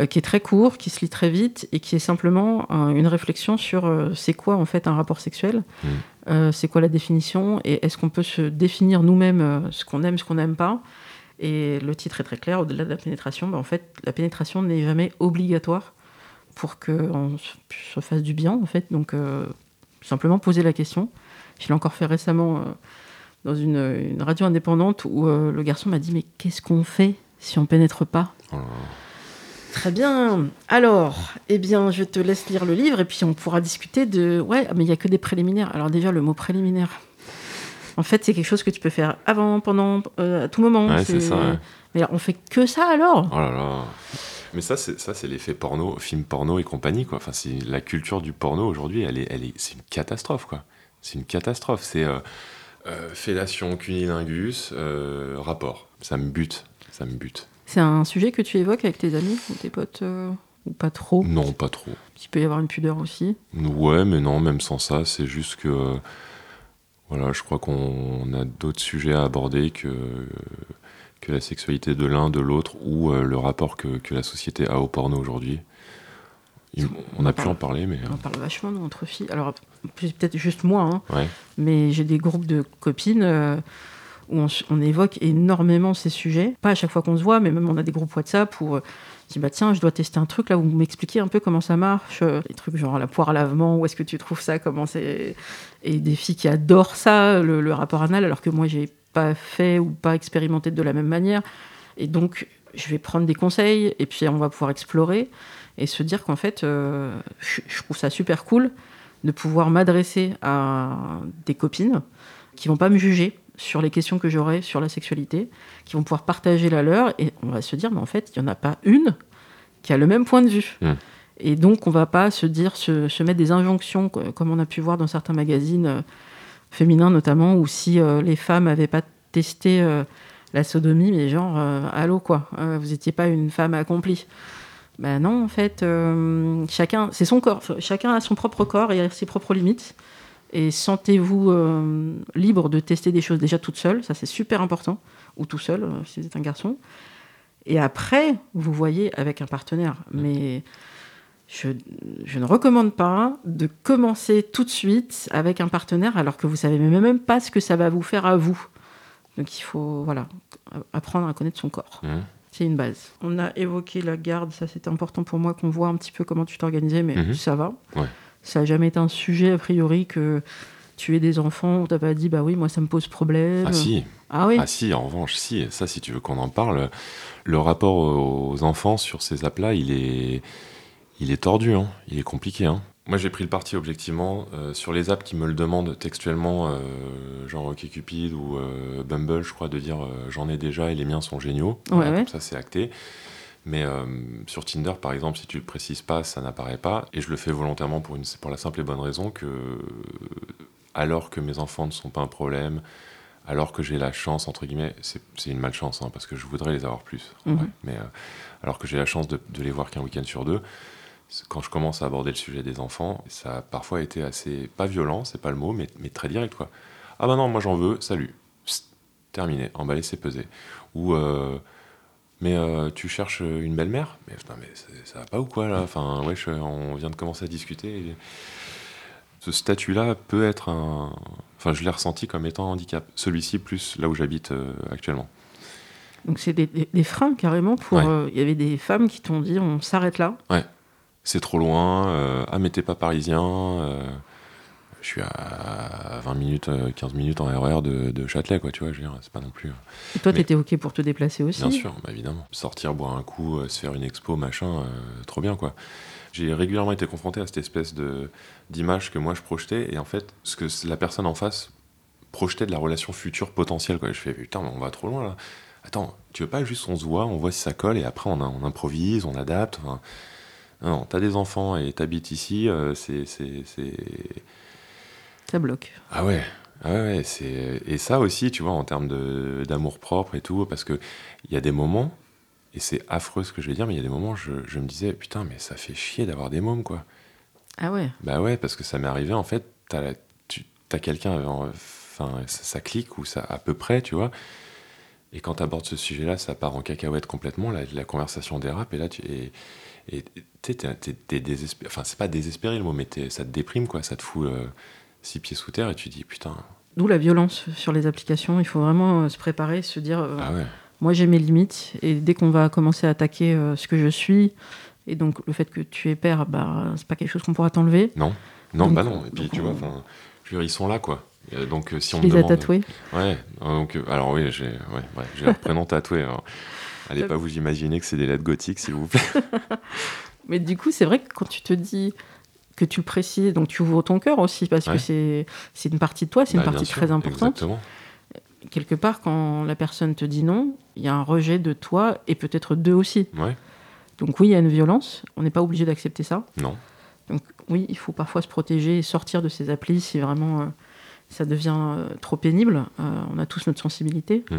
Euh, qui est très court, qui se lit très vite et qui est simplement une réflexion sur euh, c'est quoi en fait un rapport sexuel, mm. euh, c'est quoi la définition et est-ce qu'on peut se définir nous-mêmes ce qu'on aime, ce qu'on n'aime pas. Et le titre est très clair, au-delà de la pénétration, bah, en fait la pénétration n'est jamais obligatoire pour qu'on se fasse du bien en fait. Donc simplement poser la question. Je l'ai encore fait récemment dans une, radio indépendante où le garçon m'a dit mais qu'est-ce qu'on fait si on pénètre pas? Oh Très bien. Alors, eh bien, je te laisse lire le livre et puis on pourra discuter de. Ouais, mais il n'y a que des préliminaires. Alors, déjà, le mot préliminaire. En fait, c'est quelque chose que tu peux faire avant, pendant, euh, à tout moment. Ouais, c'est ça. Mais alors, on fait que ça alors Oh là là. Mais ça, c'est ça, c'est l'effet porno, film porno et compagnie, quoi. Enfin, c'est la culture du porno aujourd'hui. Elle est, elle est, c'est une catastrophe, quoi. C'est une catastrophe. C'est euh, euh, fellation, cunilingus, rapport. Ça me bute. Ça me bute. C'est un sujet que tu évoques avec tes amis ou tes potes euh, ou pas trop Non, pas trop. Il peut y avoir une pudeur aussi Ouais, mais non, même sans ça, c'est juste que. voilà, je crois qu'on a d'autres sujets à aborder que, que la sexualité de l'un, de l'autre, ou euh, le rapport que, que, la société a au porno aujourd'hui. On, a pu en parler, mais. On parle vachement, nous, entre filles. Alors, peut-être juste moi, hein, mais j'ai des groupes de copines. Euh, où on, évoque énormément ces sujets. Pas à chaque fois qu'on se voit, mais même on a des groupes WhatsApp où euh, je dis bah tiens, je dois tester un truc là, où vous m'expliquez un peu comment ça marche, euh, des trucs genre la poire à lavement, où est-ce que tu trouves ça, comment c'est. Et des filles qui adorent ça, le, rapport anal, alors que moi j'ai pas fait ou pas expérimenté de la même manière. Et donc je vais prendre des conseils et puis on va pouvoir explorer et se dire qu'en fait, euh, je trouve ça super cool de pouvoir m'adresser à des copines qui vont pas me juger sur les questions que j'aurai sur la sexualité, qui vont pouvoir partager la leur, et on va se dire, mais en fait, il n'y en a pas une qui a le même point de vue. Mmh. Et donc, on va pas se dire, se, mettre des injonctions, comme on a pu voir dans certains magazines euh, féminins notamment, où si euh, les femmes n'avaient pas testé la sodomie, mais genre, allô quoi, vous n'étiez pas une femme accomplie. Ben non, en fait, chacun, c'est son corps, chacun a son propre corps et ses propres limites et sentez-vous euh, libre de tester des choses déjà toute seule, ça c'est super important, ou tout seul euh, si vous êtes un garçon. Et après, vous voyez avec un partenaire. Mais je, ne recommande pas de commencer tout de suite avec un partenaire alors que vous savez même pas ce que ça va vous faire à vous. Donc il faut voilà, apprendre à connaître son corps. Mmh. C'est une base. On a évoqué la garde, ça c'est important pour moi qu'on voit un petit peu comment tu t'organisais, mais mmh. ça va. Ouais. Ça n'a jamais été un sujet, a priori, que tu aies des enfants tu n'as pas dit, bah oui, moi ça me pose problème. Ah si. Ah oui. Ah si, en revanche, si. Ça, si tu veux qu'on en parle, le rapport aux enfants sur ces apps-là, il est, il est tordu, hein. il est compliqué. Hein. Moi, j'ai pris le parti objectivement euh, sur les apps qui me le demandent textuellement, euh, genre OkCupid ou euh, Bumble, je crois, de dire j'en ai déjà et les miens sont géniaux. Ouais, ça, c'est acté. Mais euh, sur Tinder, par exemple, si tu le précises pas, ça n'apparaît pas. Et je le fais volontairement pour, une, pour la simple et bonne raison que, alors que mes enfants ne sont pas un problème, alors que j'ai la chance, entre guillemets, c'est une malchance, hein, parce que je voudrais les avoir plus, mhm. mais euh, alors que j'ai la chance de, de les voir qu'un week-end sur deux, quand je commence à aborder le sujet des enfants, ça a parfois été assez, pas violent, c'est pas le mot, mais, mais très direct, quoi. Ah bah non, moi j'en veux, salut. terminé, emballé, c'est pesé. Ou... Euh, mais euh, tu cherches une belle-mère? Mais mais ça va pas ou quoi là? Enfin, ouais, on vient de commencer à discuter. Ce statut-là peut être un. Enfin, je l'ai ressenti comme étant un handicap. Celui-ci, plus là où j'habite euh, actuellement. Donc, c'est des, freins carrément pour. Euh, il y avait des femmes qui t'ont dit on s'arrête là Ouais. C'est trop loin. ah, mais t'es pas parisien je suis à 20 minutes, 15 euh, minutes en RER de, Châtelet, quoi, tu vois, je veux dire, c'est pas non plus. Et toi, t'étais OK pour te déplacer aussi? Bien sûr, bah, évidemment. Sortir, boire un coup, euh, se faire une expo, machin, euh, trop bien, quoi. J'ai régulièrement été confronté à cette espèce de d'image que moi je projetais, et en fait, ce que la personne en face projetait de la relation future potentielle, quoi. je fais, putain, mais on va trop loin, là. Attends, tu veux pas juste on se voit, on voit si ça colle, et après on, on improvise, on adapte, enfin... Non, t'as des enfants et t'habites ici, c'est ça bloque. Ah ouais, Ah ouais, c'est et ça aussi, tu vois, en termes d'amour propre et tout, parce que il y a des moments, et c'est affreux ce que je vais dire, mais il y a des moments, je, je me disais, putain, mais ça fait chier d'avoir des mômes, quoi. Ah ouais. Bah ouais, parce que ça m'est arrivé, en fait, t'as tu as quelqu'un, enfin, ça, clique ou ça à peu près, tu vois. Et quand tu abordes ce sujet-là, ça part en cacahuète complètement, la, la conversation dérape, et là, tu et, et tu t'es désespéré. Enfin, c'est pas désespéré le mot, mais ça te déprime, quoi. Ça te fout euh, six pieds sous terre et tu dis putain. D'où la violence sur les applications. Il faut vraiment euh, se préparer, se dire euh, ah moi j'ai mes limites. Et dès qu'on va commencer à attaquer ce que je suis, et donc le fait que tu es père, bah, c'est pas quelque chose qu'on pourra t'enlever. Non, non, bah non. Et puis tu vois, ils sont là, quoi. Donc si on les a tatoués? Ouais, donc alors oui, j'ai ouais, leur prénom tatoué. Alors. Allez pas vous imaginer que c'est des lettres gothiques, s'il vous plaît. Mais du coup, c'est vrai que quand tu te dis que tu le précises, donc tu ouvres ton cœur aussi, parce que c'est une partie de toi, c'est une bah, partie très importante. Exactement. Quelque part, quand la personne te dit non, il y a un rejet de toi et peut-être d'eux aussi. Ouais. Donc oui, il y a une violence, on n'est pas obligé d'accepter ça. Non. Donc oui, il faut parfois se protéger et sortir de ces applis si vraiment euh, ça devient euh, trop pénible. Euh, on a tous notre sensibilité. Mm.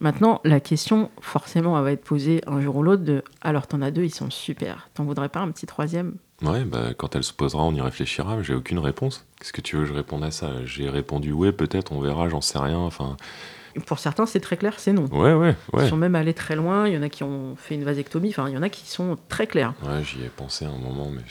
Maintenant, la question, forcément, elle va être posée un jour ou l'autre de alors t'en as deux, ils sont super. T'en voudrais pas un petit troisième? Ouais, bah, quand elle se posera, on y réfléchira. J'ai aucune réponse. Qu'est-ce que tu veux que je réponde à ça? J'ai répondu ouais, peut-être, on verra, j'en sais rien. Enfin. Pour certains, c'est très clair, c'est non. Ouais, ouais, ouais. Ils sont même allés très loin. Il y en a qui ont fait une vasectomie. Enfin, il y en a qui sont très clairs. Ouais, j'y ai pensé un moment, mais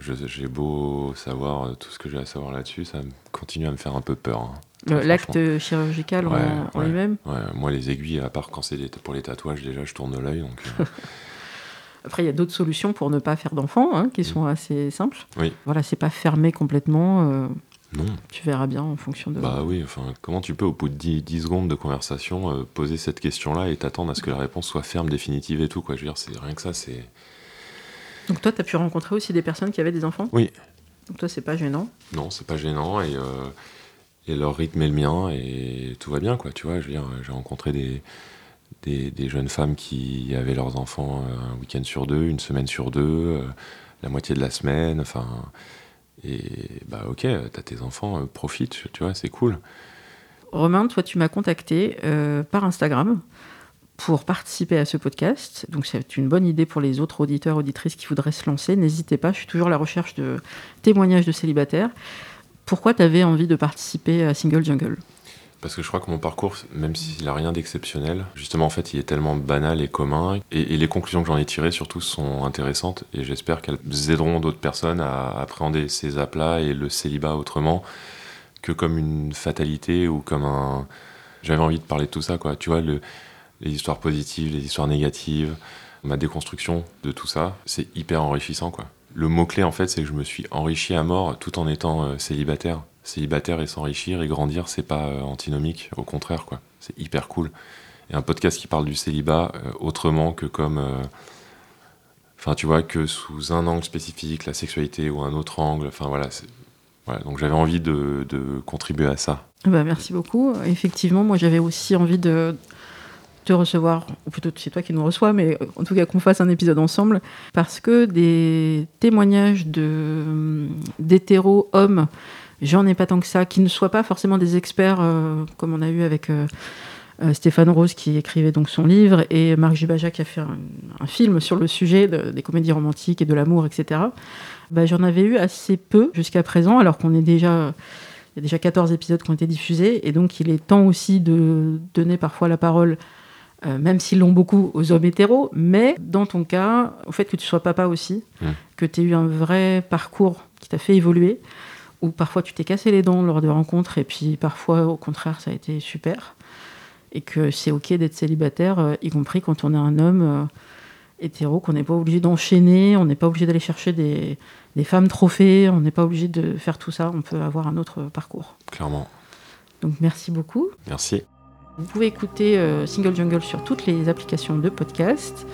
j'ai beau savoir tout ce que j'ai à savoir là-dessus, ça continue à me faire un peu peur. Hein. L'acte chirurgical en, lui-même Moi, les aiguilles, à part quand c'est pour les tatouages, déjà, je tourne l'œil. Donc, euh. Après, il y a d'autres solutions pour ne pas faire d'enfants, hein, qui mm. sont assez simples. Oui. Voilà, c'est pas fermé complètement. Euh, non. Tu verras bien en fonction de. Bah oui, enfin, comment tu peux, au bout de 10, 10 secondes de conversation, euh, poser cette question-là et t'attendre à ce que la réponse soit ferme, définitive et tout, quoi. Je veux dire, c'est rien que ça, c'est. Donc toi, tu as pu rencontrer aussi des personnes qui avaient des enfants? Oui. Donc toi, c'est pas gênant? Non, c'est pas gênant et et leur rythme est le mien et tout va bien quoi tu vois je veux j'ai rencontré des, des, jeunes femmes qui avaient leurs enfants euh, un week-end sur deux une semaine sur deux euh, la moitié de la semaine enfin et bah ok t'as tes enfants euh, profite tu vois c'est cool Romain toi tu m'as contacté par Instagram pour participer à ce podcast. Donc c'est une bonne idée pour les autres auditeurs, auditrices qui voudraient se lancer. N'hésitez pas, je suis toujours à la recherche de témoignages de célibataires. Pourquoi tu avais envie de participer à Single Jungle? Parce que je crois que mon parcours, même s'il n'a rien d'exceptionnel, justement en fait il est tellement banal et commun, et, les conclusions que j'en ai tirées surtout sont intéressantes, et j'espère qu'elles aideront d'autres personnes à appréhender ces aplats et le célibat autrement que comme une fatalité ou comme un... J'avais envie de parler de tout ça, quoi. Tu vois, le, les histoires positives, les histoires négatives, ma déconstruction de tout ça, c'est hyper enrichissant, quoi le mot-clé, en fait, c'est que je me suis enrichi à mort tout en étant euh, célibataire. Célibataire et s'enrichir et grandir, c'est pas euh, antinomique, au contraire, quoi. C'est hyper cool. Et un podcast qui parle du célibat euh, autrement que comme. Enfin, tu vois, que sous un angle spécifique, la sexualité ou un autre angle. Enfin, voilà. donc j'avais envie de, contribuer à ça. Bah, merci beaucoup. Effectivement, moi j'avais aussi envie de, recevoir, ou plutôt c'est toi qui nous reçois, mais en tout cas qu'on fasse un épisode ensemble, parce que des témoignages de d'hétéros hommes, j'en ai pas tant que ça, qui ne soient pas forcément des experts euh, comme on a eu avec euh, euh, Stéphane Rose qui écrivait donc son livre et Marc Jubaja qui a fait un, film sur le sujet des comédies romantiques et de l'amour, etc. Bah, j'en avais eu assez peu jusqu'à présent, alors qu'on est déjà il y a déjà 14 épisodes qui ont été diffusés, et donc il est temps aussi de donner parfois la parole euh, même s'ils l'ont beaucoup aux hommes hétéros, mais dans ton cas, au fait que tu sois papa aussi, mmh. que tu aies eu un vrai parcours qui t'a fait évoluer, ou parfois tu t'es cassé les dents lors de rencontres, et puis parfois au contraire ça a été super, et que c'est ok d'être célibataire, euh, y compris quand on est un homme euh, hétéro, qu'on n'est pas obligé d'enchaîner, on n'est pas obligé d'aller chercher des, des femmes trophées, on n'est pas obligé de faire tout ça, on peut avoir un autre parcours. Clairement. Donc merci beaucoup. Merci. Vous pouvez écouter euh, Single Jungle sur toutes les applications de podcast.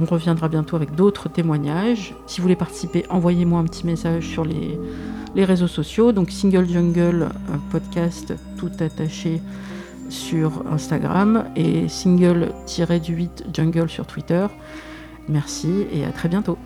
On reviendra bientôt avec d'autres témoignages. Si vous voulez participer, envoyez-moi un petit message sur les, réseaux sociaux. Donc Single Jungle euh, podcast tout attaché sur Instagram et single-du8 jungle sur Twitter. Merci et à très bientôt.